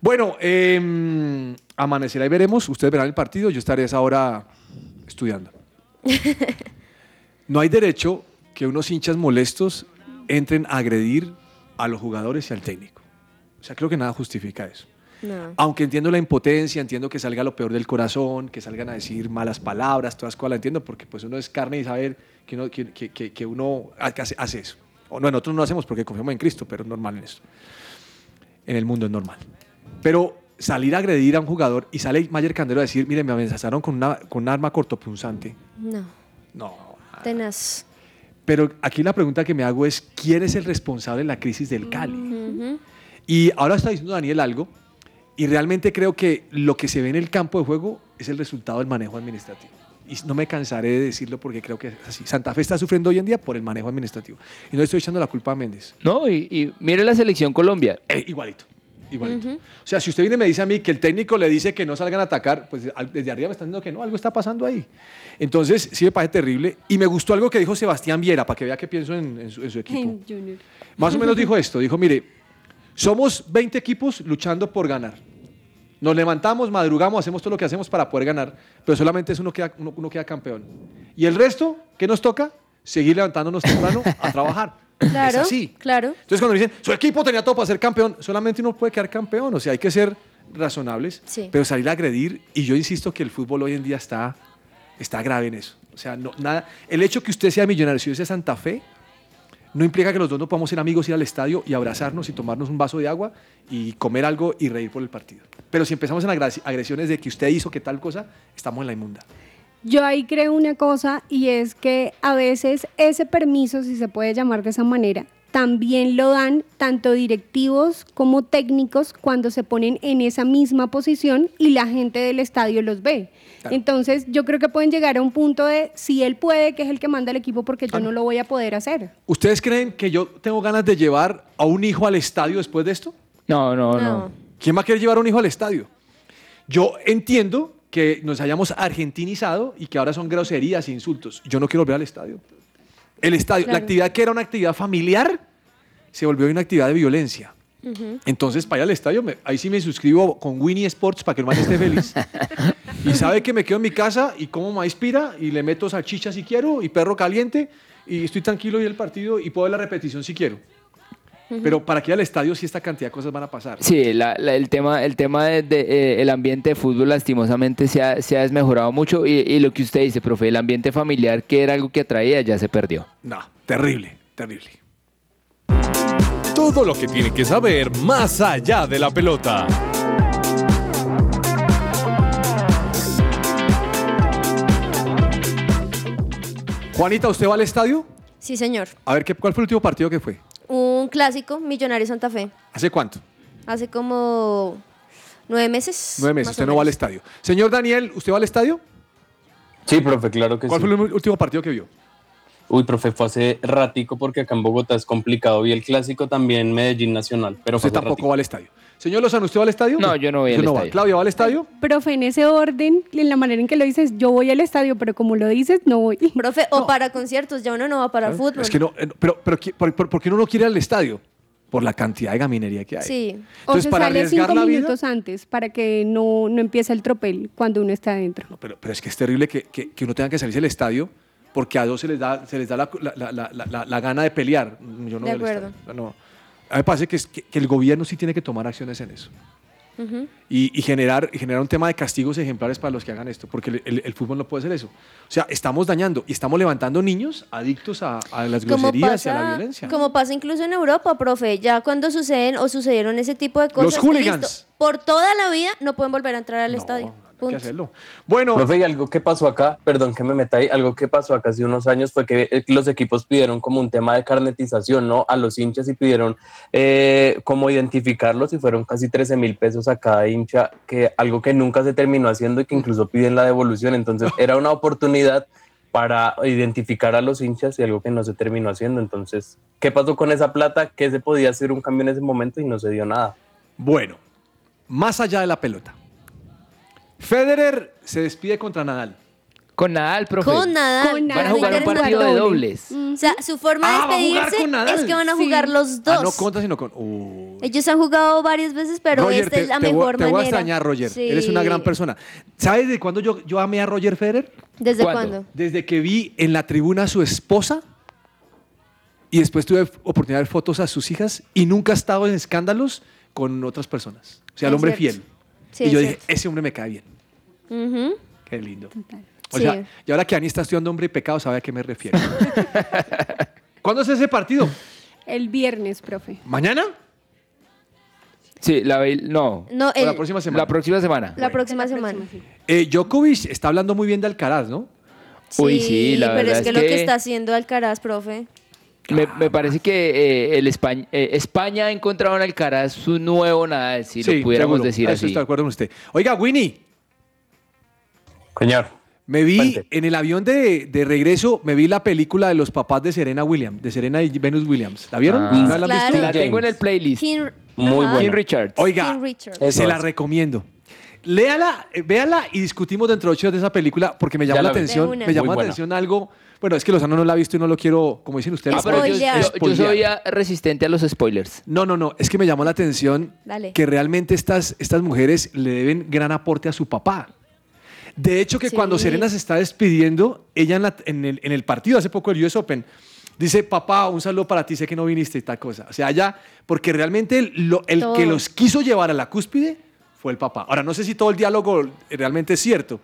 Bueno, eh, amanecerá y veremos. Ustedes verán el partido. Yo estaré a esa hora estudiando. No hay derecho que unos hinchas molestos entren a agredir a los jugadores y al técnico. O sea, creo que nada justifica eso. No. Aunque entiendo la impotencia, entiendo que salga lo peor del corazón, que salgan a decir malas palabras, todas las cosas, la entiendo, porque pues uno es carne y saber que uno, que, que- que- que uno hace, hace eso. O no, nosotros no lo hacemos porque confiamos en Cristo, pero es normal en esto. En el mundo es normal. Pero salir a agredir a un jugador y sale Mayer Candelo a decir, mire, me amenazaron con, una, con un arma cortopunzante. No. No. Tenaz. Pero aquí la pregunta que me hago es, ¿quién es el responsable de la crisis del Cali? Y ahora está diciendo Daniel algo, y realmente creo que lo que se ve en el campo de juego es el resultado del manejo administrativo. Y no me cansaré de decirlo porque creo que es así. Santa Fe está sufriendo hoy en día por el manejo administrativo. Y no estoy echando la culpa a Méndez. No, y, y mire la selección Colombia. Eh, igualito, igualito. O sea, si usted viene y me dice a mí que el técnico le dice que no salgan a atacar, pues al- desde arriba me están diciendo que no, algo está pasando ahí. Entonces, sí me parece terrible. Y me gustó algo que dijo Sebastián Viera, para que vea qué pienso en, en su, en su equipo. En Junior. Más o menos dijo esto, dijo, mire, somos 20 equipos luchando por ganar. Nos levantamos, madrugamos, hacemos todo lo que hacemos para poder ganar, pero solamente es uno queda, uno, uno queda campeón. Y el resto, ¿qué nos toca? Seguir levantándonos temprano a trabajar. Claro. Es así. Claro. Entonces cuando dicen, su equipo tenía todo para ser campeón, solamente uno puede quedar campeón, o sea, hay que ser razonables, Sí. pero salir a agredir, y yo insisto que el fútbol hoy en día está, está grave en eso. O sea, no, nada, el hecho que usted sea millonario, si yo sea Santa Fe, no implica que los dos no podamos ser amigos, ir al estadio y abrazarnos y tomarnos un vaso de agua y comer algo y reír por el partido. Pero si empezamos en agresiones de que usted hizo que tal cosa, estamos en la inmunda. Yo ahí creo una cosa y es que a veces ese permiso, si se puede llamar de esa manera, también lo dan tanto directivos como técnicos cuando se ponen en esa misma posición y la gente del estadio los ve. Entonces yo creo que pueden llegar a un punto de si él puede, que es el que manda el equipo, porque yo no lo voy a poder hacer. ¿Ustedes creen que yo tengo ganas de llevar a un hijo al estadio después de esto? No, no, no. ¿Quién va a querer llevar a un hijo al estadio? Yo entiendo que nos hayamos argentinizado y que ahora son groserías e insultos. Yo no quiero volver al estadio. El estadio, la actividad que era una actividad familiar, se volvió una actividad de violencia. Entonces, para ir al estadio, me- ahí sí me suscribo con Winnie Sports para que el man esté feliz. y sabe que me quedo en mi casa y como maíz pira y le meto salchicha si quiero y perro caliente y estoy tranquilo y el partido y puedo ver la repetición si quiero. Pero para que ir al estadio sí esta cantidad de cosas van a pasar. Sí, la- la- el tema, el tema de, de, eh, el ambiente de fútbol lastimosamente se ha, se ha desmejorado mucho y, y lo que usted dice, profe, el ambiente familiar que era algo que atraía ya se perdió. No, terrible, terrible. Todo lo que tiene que saber más allá de la pelota. Juanita, ¿usted va al estadio? Sí, señor. A ver, ¿qué, ¿cuál fue el último partido que fue? Un clásico, Millonario Santa Fe. ¿Hace cuánto? Hace como nueve meses. Nueve meses. Usted no va al estadio. Señor Daniel, ¿usted va al estadio? Sí, profe, claro que ¿Cuál sí. fue el último partido que vio? Uy, profe, fue hace ratico porque acá en Bogotá es complicado. Vi el clásico también Medellín Nacional, pero fue Usted tampoco ratico. va al estadio. Señor Lozano, ¿usted va al estadio? No, yo no voy al Usted va. estadio. ¿Claudia va al estadio? Profe, en ese orden, en la manera en que lo dices, yo voy al estadio, pero como lo dices, no voy. Profe, o para conciertos, ya uno no va para el fútbol. Es que no, eh, pero, pero ¿qui- por, por- por qué uno no quiere ir al estadio? Por la cantidad de gaminería que hay. Sí. O Entonces, se para sale arriesgar cinco la vida- minutos antes para que no, no empiece el tropel cuando uno está adentro. Pero, pero es que es terrible que, que- que uno tenga que salirse del estadio porque a dos se les da, se les da la, la- la- la- la- la gana de pelear. Yo no De voy al acuerdo. estadio. No. A mí me parece que, es- que- que el gobierno sí tiene que tomar acciones en eso. Y, y generar, un tema de castigos ejemplares para los que hagan esto, porque el, el- el fútbol no puede hacer eso. O sea, estamos dañando y estamos levantando niños adictos a, a las groserías y a la violencia. como pasa incluso en Europa, profe, ya cuando suceden o sucedieron ese tipo de cosas, Los hooligans. listo, por toda la vida no pueden volver a entrar al estadio. Hay que Punto. hacerlo. Bueno, Profe, y algo que pasó acá, perdón que me meta ahí, algo que pasó acá hace unos años fue que eh, los equipos pidieron como un tema de carnetización, ¿no? A los hinchas y pidieron eh, como identificarlos y fueron casi 13 mil pesos a cada hincha, que algo que nunca se terminó haciendo y que incluso piden la devolución. Entonces era una oportunidad para identificar a los hinchas y algo que no se terminó haciendo. Entonces, ¿qué pasó con esa plata? ¿Qué se podía hacer un cambio en ese momento y no se dio nada? bueno, más allá de la pelota. Federer se despide contra Nadal. Con Nadal, profe. Con Nadal. Con Van a jugar un partido de dobles. O sea, su forma Ah, de ¿va a jugar despedirse con Nadal? es que van a Sí. jugar los Ah, dos. no contra, sino con. Uh. Ellos han jugado varias veces, pero Roger, esta te, es la te voy- mejor te voy a manera. extrañar, Roger. Sí. Eres una gran persona. ¿Sabes de cuándo yo, yo amé a Roger Federer? ¿Desde ¿Cuándo? cuándo? Desde que vi en la tribuna a su esposa y después tuve oportunidad de ver fotos a sus hijas y nunca ha estado en escándalos con otras personas. O sea, el hombre cierto. fiel. Sí, y yo es dije, cierto. ese hombre me cae bien. Qué lindo. O Sí. sea, y ahora que Ani está estudiando hombre y pecado, sabe a qué me refiero. ¿Cuándo es ese partido? El viernes, profe. ¿Mañana? Sí, la no. No, ¿O el- la próxima semana? La próxima semana. la próxima semana. Eh, Djokovic está hablando muy bien de Alcaraz, ¿no? Uy, sí, la pero verdad es es que, lo que- que está haciendo Alcaraz, profe. Me, me parece que eh, el España, eh, España ha encontrado en Alcaraz su nuevo Nadal, si lo pudiéramos seguro. decir Eso así. Estoy de acuerdo con usted. Oiga, Winnie. Señor. Me vi en el avión de, de regreso, me vi la película de los papás de Serena Williams, de Serena y Venus Williams. ¿La vieron? Ah. ¿No la Claro. tengo en el playlist. King- Muy Ajá. bueno. King Richards. Oiga, King se la recomiendo. Léala, eh, véala y discutimos dentro de ocho días de esa película porque me llamó la atención, me llamó la buena. atención algo. Bueno, es que Lozano no la ha visto y no lo quiero, como dicen ustedes, Ah, pero yo, yo- yo soy resistente a los spoilers. No, no, no, es que me llamó la atención Dale. que realmente estas, estas mujeres le deben gran aporte a su papá. De hecho, que Sí. cuando Serena se está despidiendo, ella en, la- en el, en el partido hace poco del US Open, dice, papá, un saludo para ti, sé que no viniste y tal cosa. O sea, ya, porque realmente el, lo- el que los quiso llevar a la cúspide fue el papá. Ahora, no sé si todo el diálogo realmente es cierto,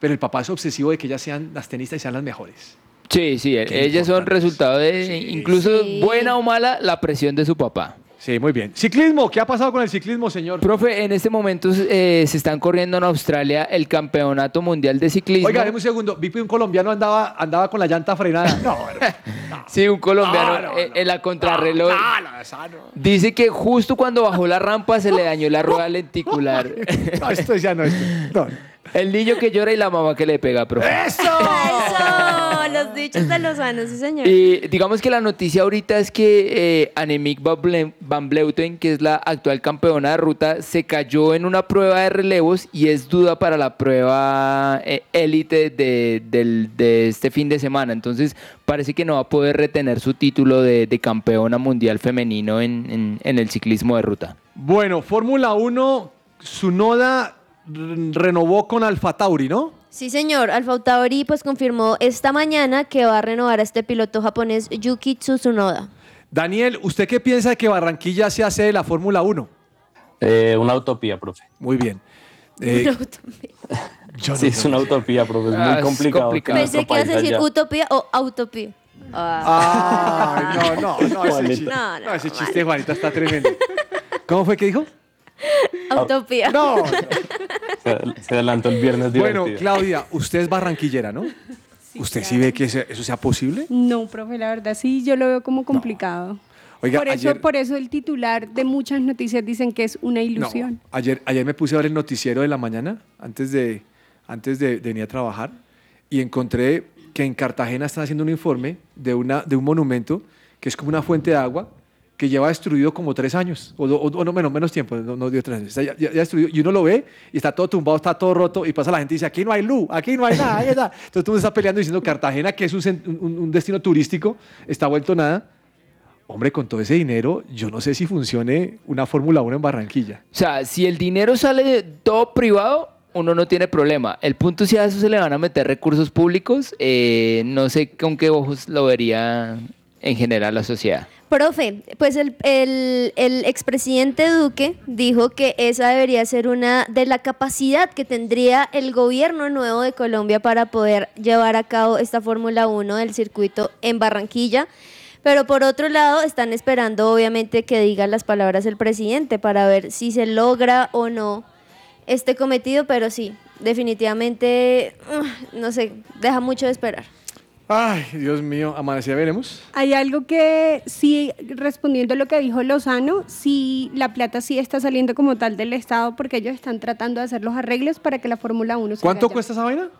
pero el papá es obsesivo de que ellas sean las tenistas y sean las mejores. Sí, sí, Qué ellas son resultado de, incluso Sí. buena o mala, la presión de su papá. Sí, muy bien. Ciclismo, ¿qué ha pasado con el ciclismo, señor? Profe, en este momento eh, se están corriendo en Australia el campeonato mundial de ciclismo. Oiga, deme un segundo. Vi que un colombiano andaba, andaba con la llanta frenada. No, Sí, un colombiano No, no, eh, en la contrarreloj. no, no, no. Dice que justo cuando bajó la rampa se le dañó la rueda lenticular. No, esto ya no, esto. El niño que llora y la mamá que le pega, profe. ¡Eso! Eso, los dichos de Lozano, sí señor. Y digamos que la noticia ahorita es que eh, Annemiek van Ble- van Vleuten, que es la actual campeona de ruta, se cayó en una prueba de relevos y es duda para la prueba eh, élite de, de este fin de semana. Entonces parece que no va a poder retener su título de, de campeona mundial femenino en, en- en el ciclismo de ruta. Bueno, Fórmula 1, Sunoda renovó con Alfa Tauri, ¿no? Sí, señor. Alfa Tauri pues confirmó esta mañana que va a renovar a este piloto japonés Yuki Tsunoda. Daniel, ¿usted qué piensa de que Barranquilla se hace de la Fórmula 1? Eh, una utopía, profe. Muy bien. Eh, yo sí, no- es una utopía, profe. Es Ah, muy es complicado. complicado. Pensé que ibas a decir utopía o autopía. Ah. Ay, no, no, no, ese, Juanita. chi- No, no, no, ese chiste, Juanita, está tremendo. ¿Cómo fue que dijo? Autopía. No. Se, adelantó el viernes Bueno, divertido. Claudia, usted es barranquillera, ¿no? ¿Usted sí ve que eso sea posible? No, profe, la verdad sí, yo lo veo como complicado. Oiga, por, eso, ayer- por eso el titular de muchas noticias dicen que es una ilusión. No, ayer, ayer me puse a ver el noticiero de la mañana, antes de, antes de, de venir a trabajar, y encontré que en Cartagena están haciendo un informe de, una, de un monumento que es como una fuente de agua que lleva destruido como tres años, o, no, menos, menos tiempo, no, dio tres años, ya, ya- y uno lo ve y está todo tumbado, está todo roto, y pasa la gente y dice, aquí no hay luz, aquí no hay nada, ahí está. Entonces todo el mundo está peleando diciendo Cartagena, que es un, un- destino turístico, está vuelto nada. Hombre, con todo ese dinero, yo no sé si funcione una Fórmula 1 en Barranquilla. O sea, si el dinero sale todo privado, uno no tiene problema. El punto es si a eso se le van a meter recursos públicos, eh, no sé con qué ojos lo vería en general la sociedad. Profe, pues el, el, expresidente Duque dijo que esa debería ser una de la capacidad que tendría el gobierno nuevo de Colombia para poder llevar a cabo esta Fórmula 1 del circuito en Barranquilla. Pero por otro lado, están esperando obviamente que diga las palabras el presidente para ver si se logra o no este cometido, pero sí, definitivamente, no sé, deja mucho de esperar. Ay, Dios mío, amanecida veremos. Hay algo que sí, respondiendo a lo que dijo Lozano, sí, la plata sí está saliendo como tal del Estado porque ellos están tratando de hacer los arreglos para que la Fórmula 1 se ¿Cuánto cuesta esa vaina?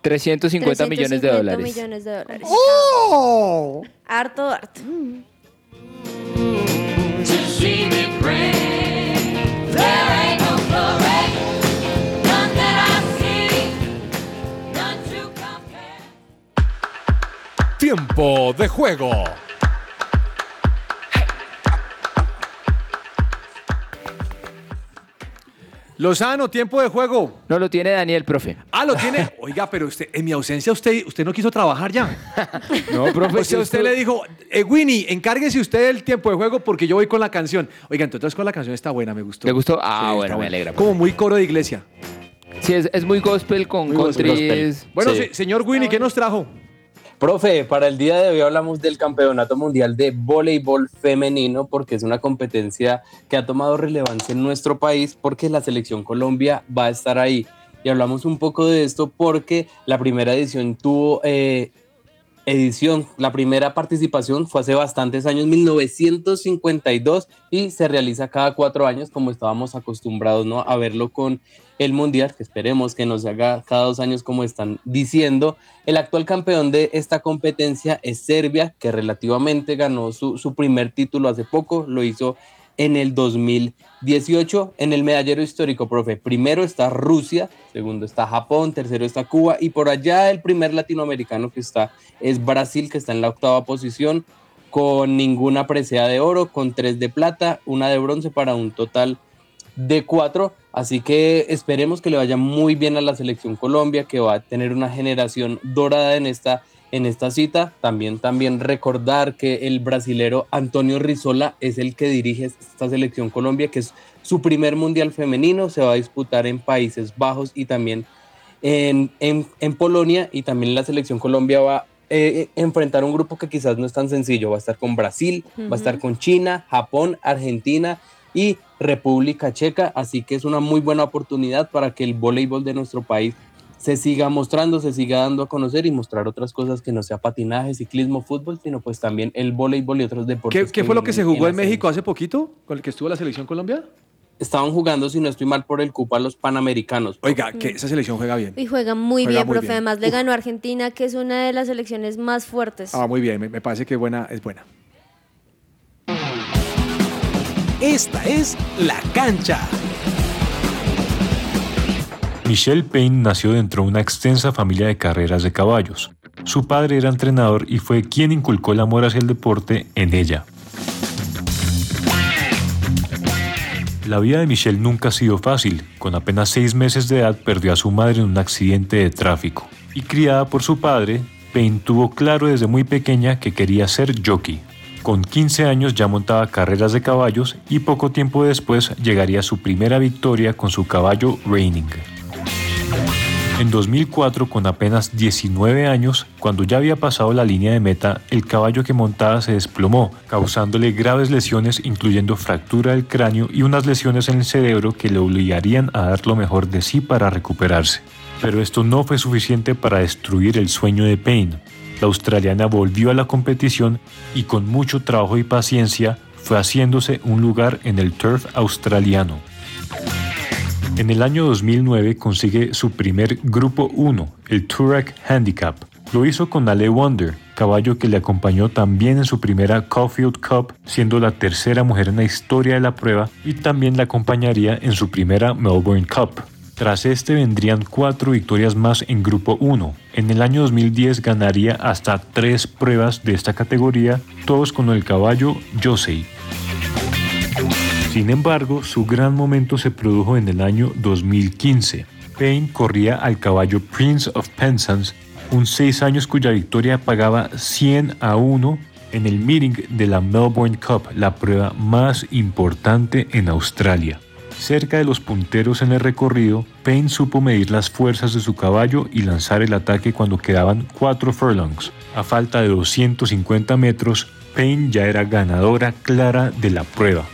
350 millones de 350 dólares. millones de dólares. ¡Oh! Harto, harto. Tiempo de juego. Lozano, tiempo de juego. No lo tiene Daniel, profe. Ah, lo tiene. Oiga, pero usted, en mi ausencia, usted, usted no quiso trabajar ya. No, profe. O sea, usted le dijo, eh, Winnie, encárguese usted del tiempo de juego porque yo voy con la canción. Oiga, entonces con la canción está buena, me gustó. ¿Le gustó? Ah, Sí, bueno, me alegra. Como muy coro de iglesia. Sí, es, es muy gospel con countries. Bueno, Sí. se- señor Winnie, ¿qué nos trajo? Profe, para el día de hoy hablamos del Campeonato Mundial de Voleibol Femenino porque es una competencia que ha tomado relevancia en nuestro país porque la selección Colombia va a estar ahí. Y hablamos un poco de esto porque la primera edición tuvo eh, edición, la primera participación fue hace bastantes años, 1952, y se realiza cada cuatro años como estábamos acostumbrados ¿no? a verlo con el Mundial, que esperemos que nos haga cada dos años como están diciendo. El actual campeón de esta competencia es Serbia, que relativamente ganó su, su primer título hace poco, lo hizo en el 2018 en el medallero histórico, profe. Primero está Rusia, segundo está Japón, tercero está Cuba y por allá el primer latinoamericano que está es Brasil, que está en la octava posición con ninguna presea de oro, con tres de plata, una de bronce para un total de cuatro. Así que esperemos que le vaya muy bien a la selección Colombia, que va a tener una generación dorada en esta, en esta cita. También, también recordar que el brasilero Antonio Rizola es el que dirige esta selección Colombia, que es su primer mundial femenino. Se va a disputar en Países Bajos y también en, en, en Polonia. Y también la selección Colombia va a eh, enfrentar un grupo que quizás no es tan sencillo. Va a estar con Brasil, va a estar con China, Japón, Argentina y República Checa, así que es una muy buena oportunidad para que el voleibol de nuestro país se siga mostrando, se siga dando a conocer y mostrar otras cosas que no sea patinaje, ciclismo, fútbol, sino pues también el voleibol y otros deportes. ¿Qué, qué fue lo que se jugó en México hace poquito? ¿Con el que estuvo la selección Colombia? Estaban jugando, si no estoy mal, por el cupo a los Panamericanos. Oiga, que esa selección juega bien. Y juega muy Juega bien, muy profe. bien. Además le ganó a Argentina, que es una de las selecciones más fuertes. Ah, muy bien, me, me parece que buena, es buena. Esta es La Cancha. Michelle Payne nació dentro de una extensa familia de carreras de caballos. Su padre era entrenador y fue quien inculcó el amor hacia el deporte en ella. La vida de Michelle nunca ha sido fácil. Con apenas seis meses de edad perdió a su madre en un accidente de tráfico. Y criada por su padre, Payne tuvo claro desde muy pequeña que quería ser jockey. Con 15 años ya montaba carreras de caballos y poco tiempo después llegaría su primera victoria con su caballo Reining. En 2004, con apenas 19 años, cuando ya había pasado la línea de meta, el caballo que montaba se desplomó, causándole graves lesiones incluyendo fractura del cráneo y unas lesiones en el cerebro que le obligarían a dar lo mejor de sí para recuperarse. Pero esto no fue suficiente para destruir el sueño de Payne. La australiana volvió a la competición y con mucho trabajo y paciencia fue haciéndose un lugar en el turf australiano. En el año 2009 consigue su primer Grupo 1, el Turac Handicap. Lo hizo con Ale Wonder, caballo que le acompañó también en su primera Caulfield Cup, siendo la tercera mujer en la historia de la prueba y también la acompañaría en su primera Melbourne Cup. Tras este vendrían cuatro victorias más en Grupo 1. En el año 2010 ganaría hasta tres pruebas de esta categoría, todos con el caballo Josey. Sin embargo, su gran momento se produjo en el año 2015. Payne corría al caballo Prince of Penzance, un 6 años cuya victoria pagaba 100 a 1 en el meeting de la Melbourne Cup, la prueba más importante en Australia. Cerca de los punteros en el recorrido, Payne supo medir las fuerzas de su caballo y lanzar el ataque cuando quedaban 4 furlongs. A falta de 250 metros, Payne ya era ganadora clara de la prueba.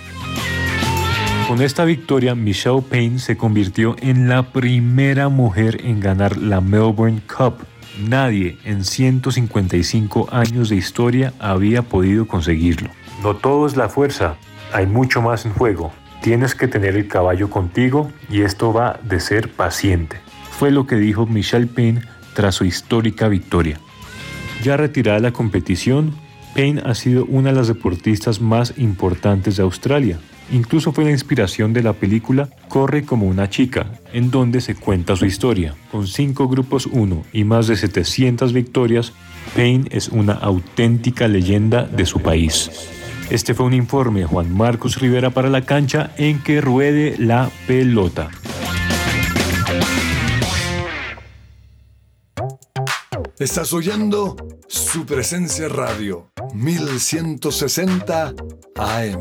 Con esta victoria, Michelle Payne se convirtió en la primera mujer en ganar la Melbourne Cup. Nadie en 155 años de historia había podido conseguirlo. No todo es la fuerza, hay mucho más en juego. Tienes que tener el caballo contigo y esto va de ser paciente. Fue lo que dijo Michelle Payne tras su histórica victoria. Ya retirada de la competición, Payne ha sido una de las deportistas más importantes de Australia. Incluso fue la inspiración de la película Corre como una chica, en donde se cuenta su historia. Con cinco grupos 1 y más de 700 victorias, Payne es una auténtica leyenda de su país. Este fue un informe de Juan Marcos Rivera para la cancha en que ruede la pelota. Estás oyendo su presencia radio 1160 AM.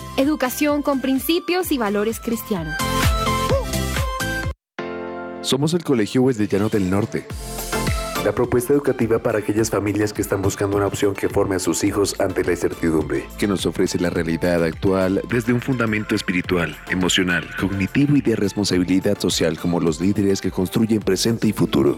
Educación con principios y valores cristianos. Somos el Colegio Wesleyano del Norte. La propuesta educativa para aquellas familias que están buscando una opción que forme a sus hijos ante la incertidumbre, que nos ofrece la realidad actual desde un fundamento espiritual, emocional, cognitivo y de responsabilidad social como los líderes que construyen presente y futuro.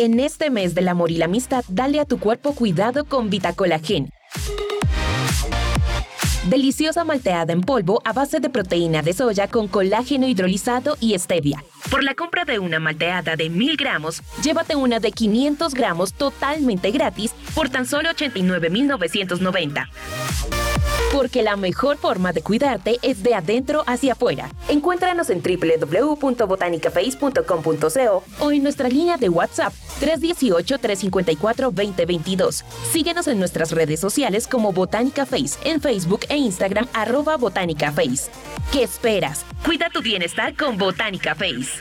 En este mes del amor y la amistad, dale a tu cuerpo cuidado con Vitacolagen. Deliciosa malteada en polvo a base de proteína de soya con colágeno hidrolizado y stevia. Por la compra de una malteada de 1000 gramos, llévate una de 500 gramos totalmente gratis por tan solo 89,990. Porque la mejor forma de cuidarte es de adentro hacia afuera. Encuéntranos en www.botanicaface.com.co o en nuestra línea de WhatsApp 318-354-2022. Síguenos en nuestras redes sociales como Botánica Face, en Facebook e Instagram arroba Botánica Face. ¿Qué esperas? Cuida tu bienestar con Botánica Face.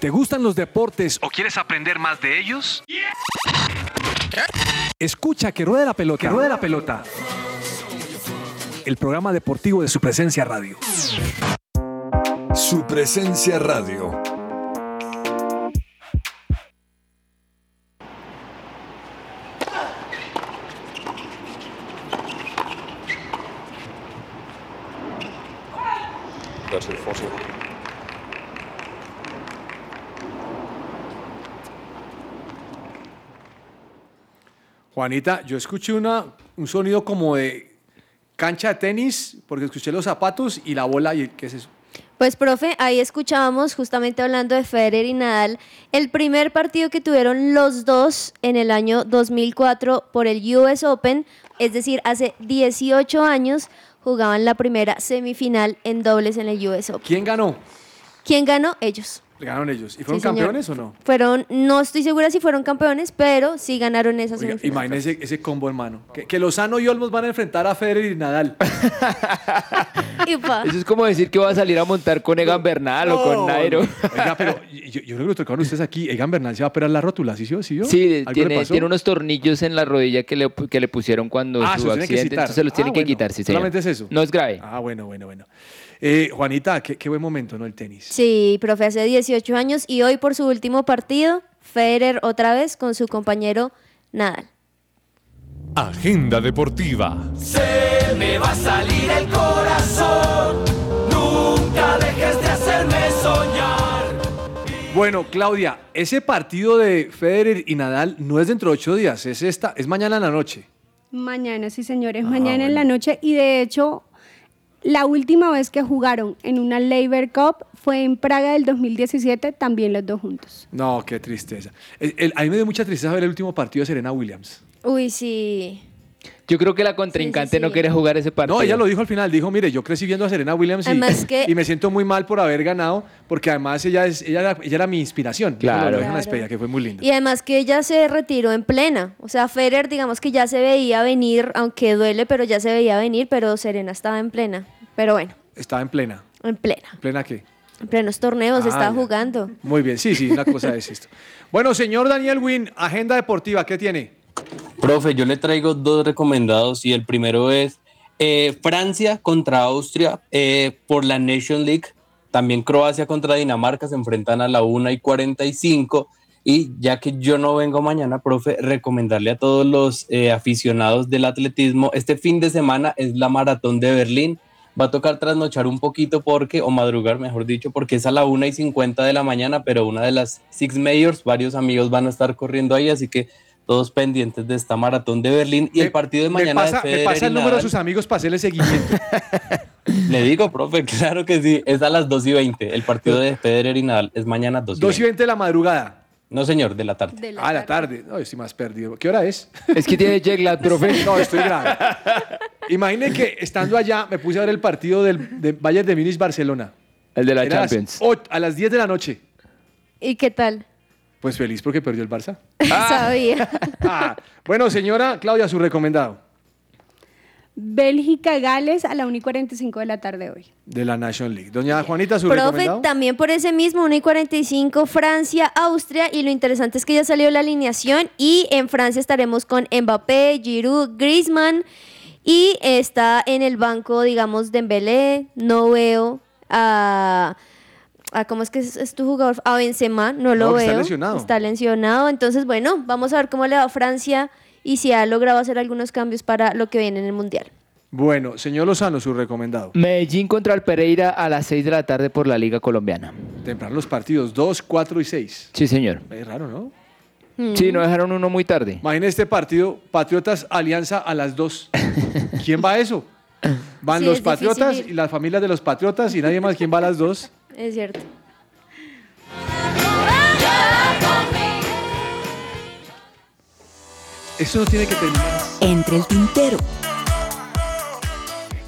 ¿Te gustan los deportes ¿O quieres aprender más de ellos? Escucha que ruede la pelota. Que ruede la pelota. El programa deportivo de su presencia radio. Su presencia radio. Juanita, yo escuché una, un sonido como de cancha de tenis, porque escuché los zapatos y la bola. y ¿Qué es eso? Pues, profe, ahí escuchábamos, justamente hablando de Federer y Nadal, el primer partido que tuvieron los dos en el año 2004 por el US Open, es decir, hace 18 años jugaban la primera semifinal en dobles en el US Open. ¿Quién ganó? ¿Quién ganó? Ellos. ¿Ganaron ellos? ¿Y fueron Sí, señor. campeones o no? Fueron, no estoy segura si fueron campeones, pero sí ganaron esa Oiga, imagínese ese combo, hermano. Que, que Lozano y Olmos van a enfrentar a Federer y Nadal. Eso es como decir que va a salir a montar con Egan Bernal o con Nairo. Oiga, pero yo, yo creo que lo tocaron ustedes aquí. Egan Bernal se va a operar la rótula, ¿sí? ¿Sí? ¿Sí? Sí, ¿Algo le tiene, tiene unos tornillos en la rodilla que le, que le pusieron cuando Ah, se su los tienen que accidente, entonces se los tienen Ah, que bueno. quitar, sí, señor. Solamente es eso. No es grave. Ah, bueno, bueno, bueno. Eh, Juanita, qué, qué buen momento, ¿no? El tenis. Sí, profe, hace 18 años y hoy por su último partido, Federer otra vez con su compañero Nadal. Agenda deportiva. Se me va a salir el corazón. Nunca dejes de hacerme soñar. Bueno, Claudia, ese partido de Federer y Nadal no es dentro de ocho días, es esta, es mañana en la noche. Mañana, sí, señores, mañana en la noche. Y de hecho, la última vez que jugaron en una Labor Cup fue en Praga del 2017, también los dos juntos. No, qué tristeza. El- el- a mí me dio mucha tristeza ver el último partido de Serena Williams. Uy, sí. Yo creo que la contrincante no quería jugar ese partido. No, ella lo dijo al final, dijo, mire, yo crecí viendo a Serena Williams y, Además que- y me siento muy mal por haber ganado, porque además ella, es, ella, era, ella era mi inspiración. Claro. Claro. despedida, que fue muy linda. Y además que ella se retiró en plena. O sea, Federer, digamos que ya se veía venir, aunque duele, pero ya se veía venir, pero Serena estaba en plena. Pero bueno, Estaba en plena. en plena. ¿En plena qué? En plenos torneos Ah, estaba ya. jugando. Muy bien, sí, sí, una cosa es esto. Bueno, señor Daniel Win, agenda deportiva, ¿qué tiene? Profe, yo le traigo dos recomendados y el primero es eh, Francia contra Austria eh, por la Nation League. También Croacia contra Dinamarca se enfrentan a la 1 y 45. Y ya que yo no vengo mañana, profe, recomendarle a todos los eh, aficionados del atletismo, este fin de semana es la maratón de Berlín. Va a tocar trasnochar un poquito porque, o madrugar mejor dicho, porque es a la 1 y 50 de la mañana, pero una de las Six Majors, varios amigos van a estar corriendo ahí, así que todos pendientes de esta maratón de Berlín. Y el partido de Me mañana pasa, de me Federer pasa el número de sus amigos para hacerle seguimiento. Le digo, profe, claro que sí, es a las 2 y 20. El partido de Federer y Nadal es mañana 2 y 2 y 20. 20 de la madrugada. No, señor, de la tarde. ah, la tarde. No, estoy más perdido. ¿Qué hora es? Es que tiene jet lag, profe. No, estoy grave. Imagine que estando allá me puse a ver el partido del de Bayern de Múnich Barcelona. El de la Era a las Champions. ocho- a las 10 de la noche. ¿Y qué tal? Pues feliz porque perdió el Barça. Sabía. Ah, bueno, señora Claudia, su recomendado Bélgica, Gales a la 1 y 45 de la tarde hoy. de la National League. Doña Juanita, su Profe, recomendado. también por ese mismo 1 y 45, Francia, Austria. Y lo interesante es que ya salió la alineación. Y en Francia estaremos con Mbappé, Giroud, Griezmann. Y está en el banco, digamos, Dembélé. No veo a. a ¿Cómo es que es, es tu jugador? A Benzema, no lo No, veo. está lesionado. Está lesionado. Entonces, bueno, vamos a ver cómo le va a Francia y si ha logrado hacer algunos cambios para lo que viene en el Mundial. Bueno, señor Lozano, su recomendado. Medellín contra el Pereira a las 6 de la tarde por la Liga Colombiana. Temprano los partidos 2, 4 y 6. Sí, señor. Es raro, ¿no? Sí, no dejaron uno muy tarde. Imagina este partido, Patriotas Alianza a las 2. ¿Quién va a eso? Van Sí, los es Patriotas y las familias de los Patriotas y nadie más. ¿Quién va a las 2? Es cierto. Esto no tiene que terminar. Entre el tintero.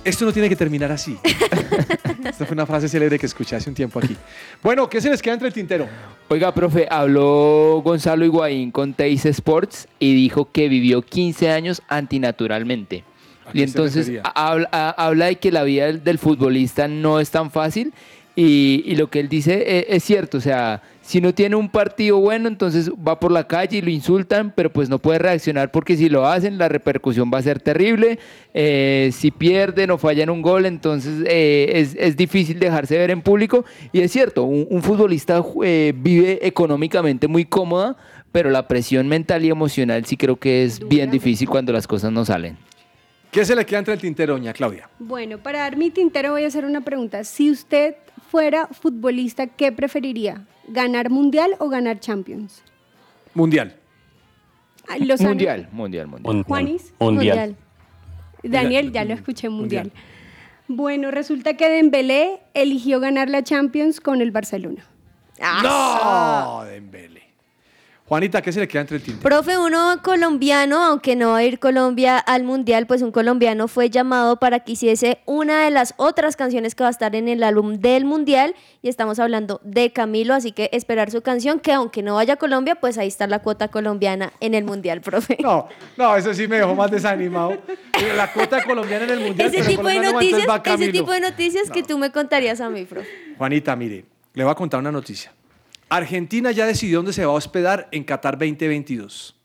Esto no tiene que terminar así. Esta fue una frase célebre que escuché hace un tiempo aquí. Bueno, ¿qué se les queda entre el tintero? Oiga, profe, habló Gonzalo Higuaín con Teis Sports y dijo que vivió 15 años antinaturalmente. ¿A qué Y entonces habla, a- habla de que la vida del, del futbolista no es tan fácil y, y lo que él dice e- es, cierto, o sea, si no tiene un partido bueno, entonces va por la calle y lo insultan, pero pues no puede reaccionar porque si lo hacen la repercusión va a ser terrible, Eh, si pierden o fallan un gol, entonces eh, es, es difícil dejarse ver en público y es cierto, un, un futbolista eh, vive económicamente muy cómoda, pero la presión mental y emocional sí creo que es bien difícil cuando las cosas no salen. ¿Qué se le queda entre el tintero, doña Claudia? Bueno, para dar mi tintero voy a hacer una pregunta. Si usted fuera futbolista, ¿qué preferiría? ¿Ganar mundial o ganar Champions? Mundial. Ah. Mundial, mundial, mundial. Juanis. Mundial. Daniel, ya lo escuché, mundial. Bueno, resulta que Dembélé eligió ganar la Champions con el Barcelona. No, Dembele. Juanita, ¿qué se le queda entre el tintero? Profe, uno colombiano, aunque no va a ir Colombia al mundial, pues un colombiano fue llamado para que hiciese una de las otras canciones que va a estar en el álbum del mundial. Y estamos hablando de Camilo, así que esperar su canción, que aunque no vaya a Colombia, pues ahí está la cuota colombiana en el mundial, profe. No, no, eso sí me dejó más desanimado. La cuota colombiana en el mundial. Ese pero tipo de noticias, ese tipo de noticias que tú me contarías a mí, profe. Juanita, mire, le voy a contar una noticia. Argentina ya decidió dónde se va a hospedar en Qatar 2022.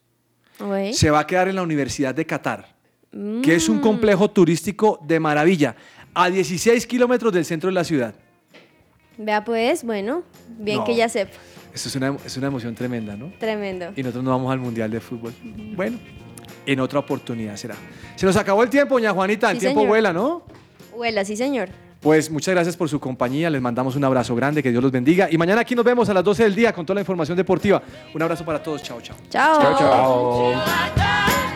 Oye. Se va a quedar en la Universidad de Qatar, Mm. que es un complejo turístico de maravilla, a 16 kilómetros del centro de la ciudad. Vea pues, bueno, bien No. que ya sepa. Eso es una, es una emoción tremenda, ¿no? Tremendo. Y nosotros no vamos al Mundial de Fútbol. Bueno, en otra oportunidad será. Se nos acabó el tiempo, doña Juanita. El Sí, tiempo señor. vuela, ¿no? Huela, sí, señor. Pues muchas gracias por su compañía, les mandamos un abrazo grande, que Dios los bendiga. Y mañana aquí nos vemos a las 12 del día con toda la información deportiva. Un abrazo para todos, chao, chao. Chao. Chao, chao.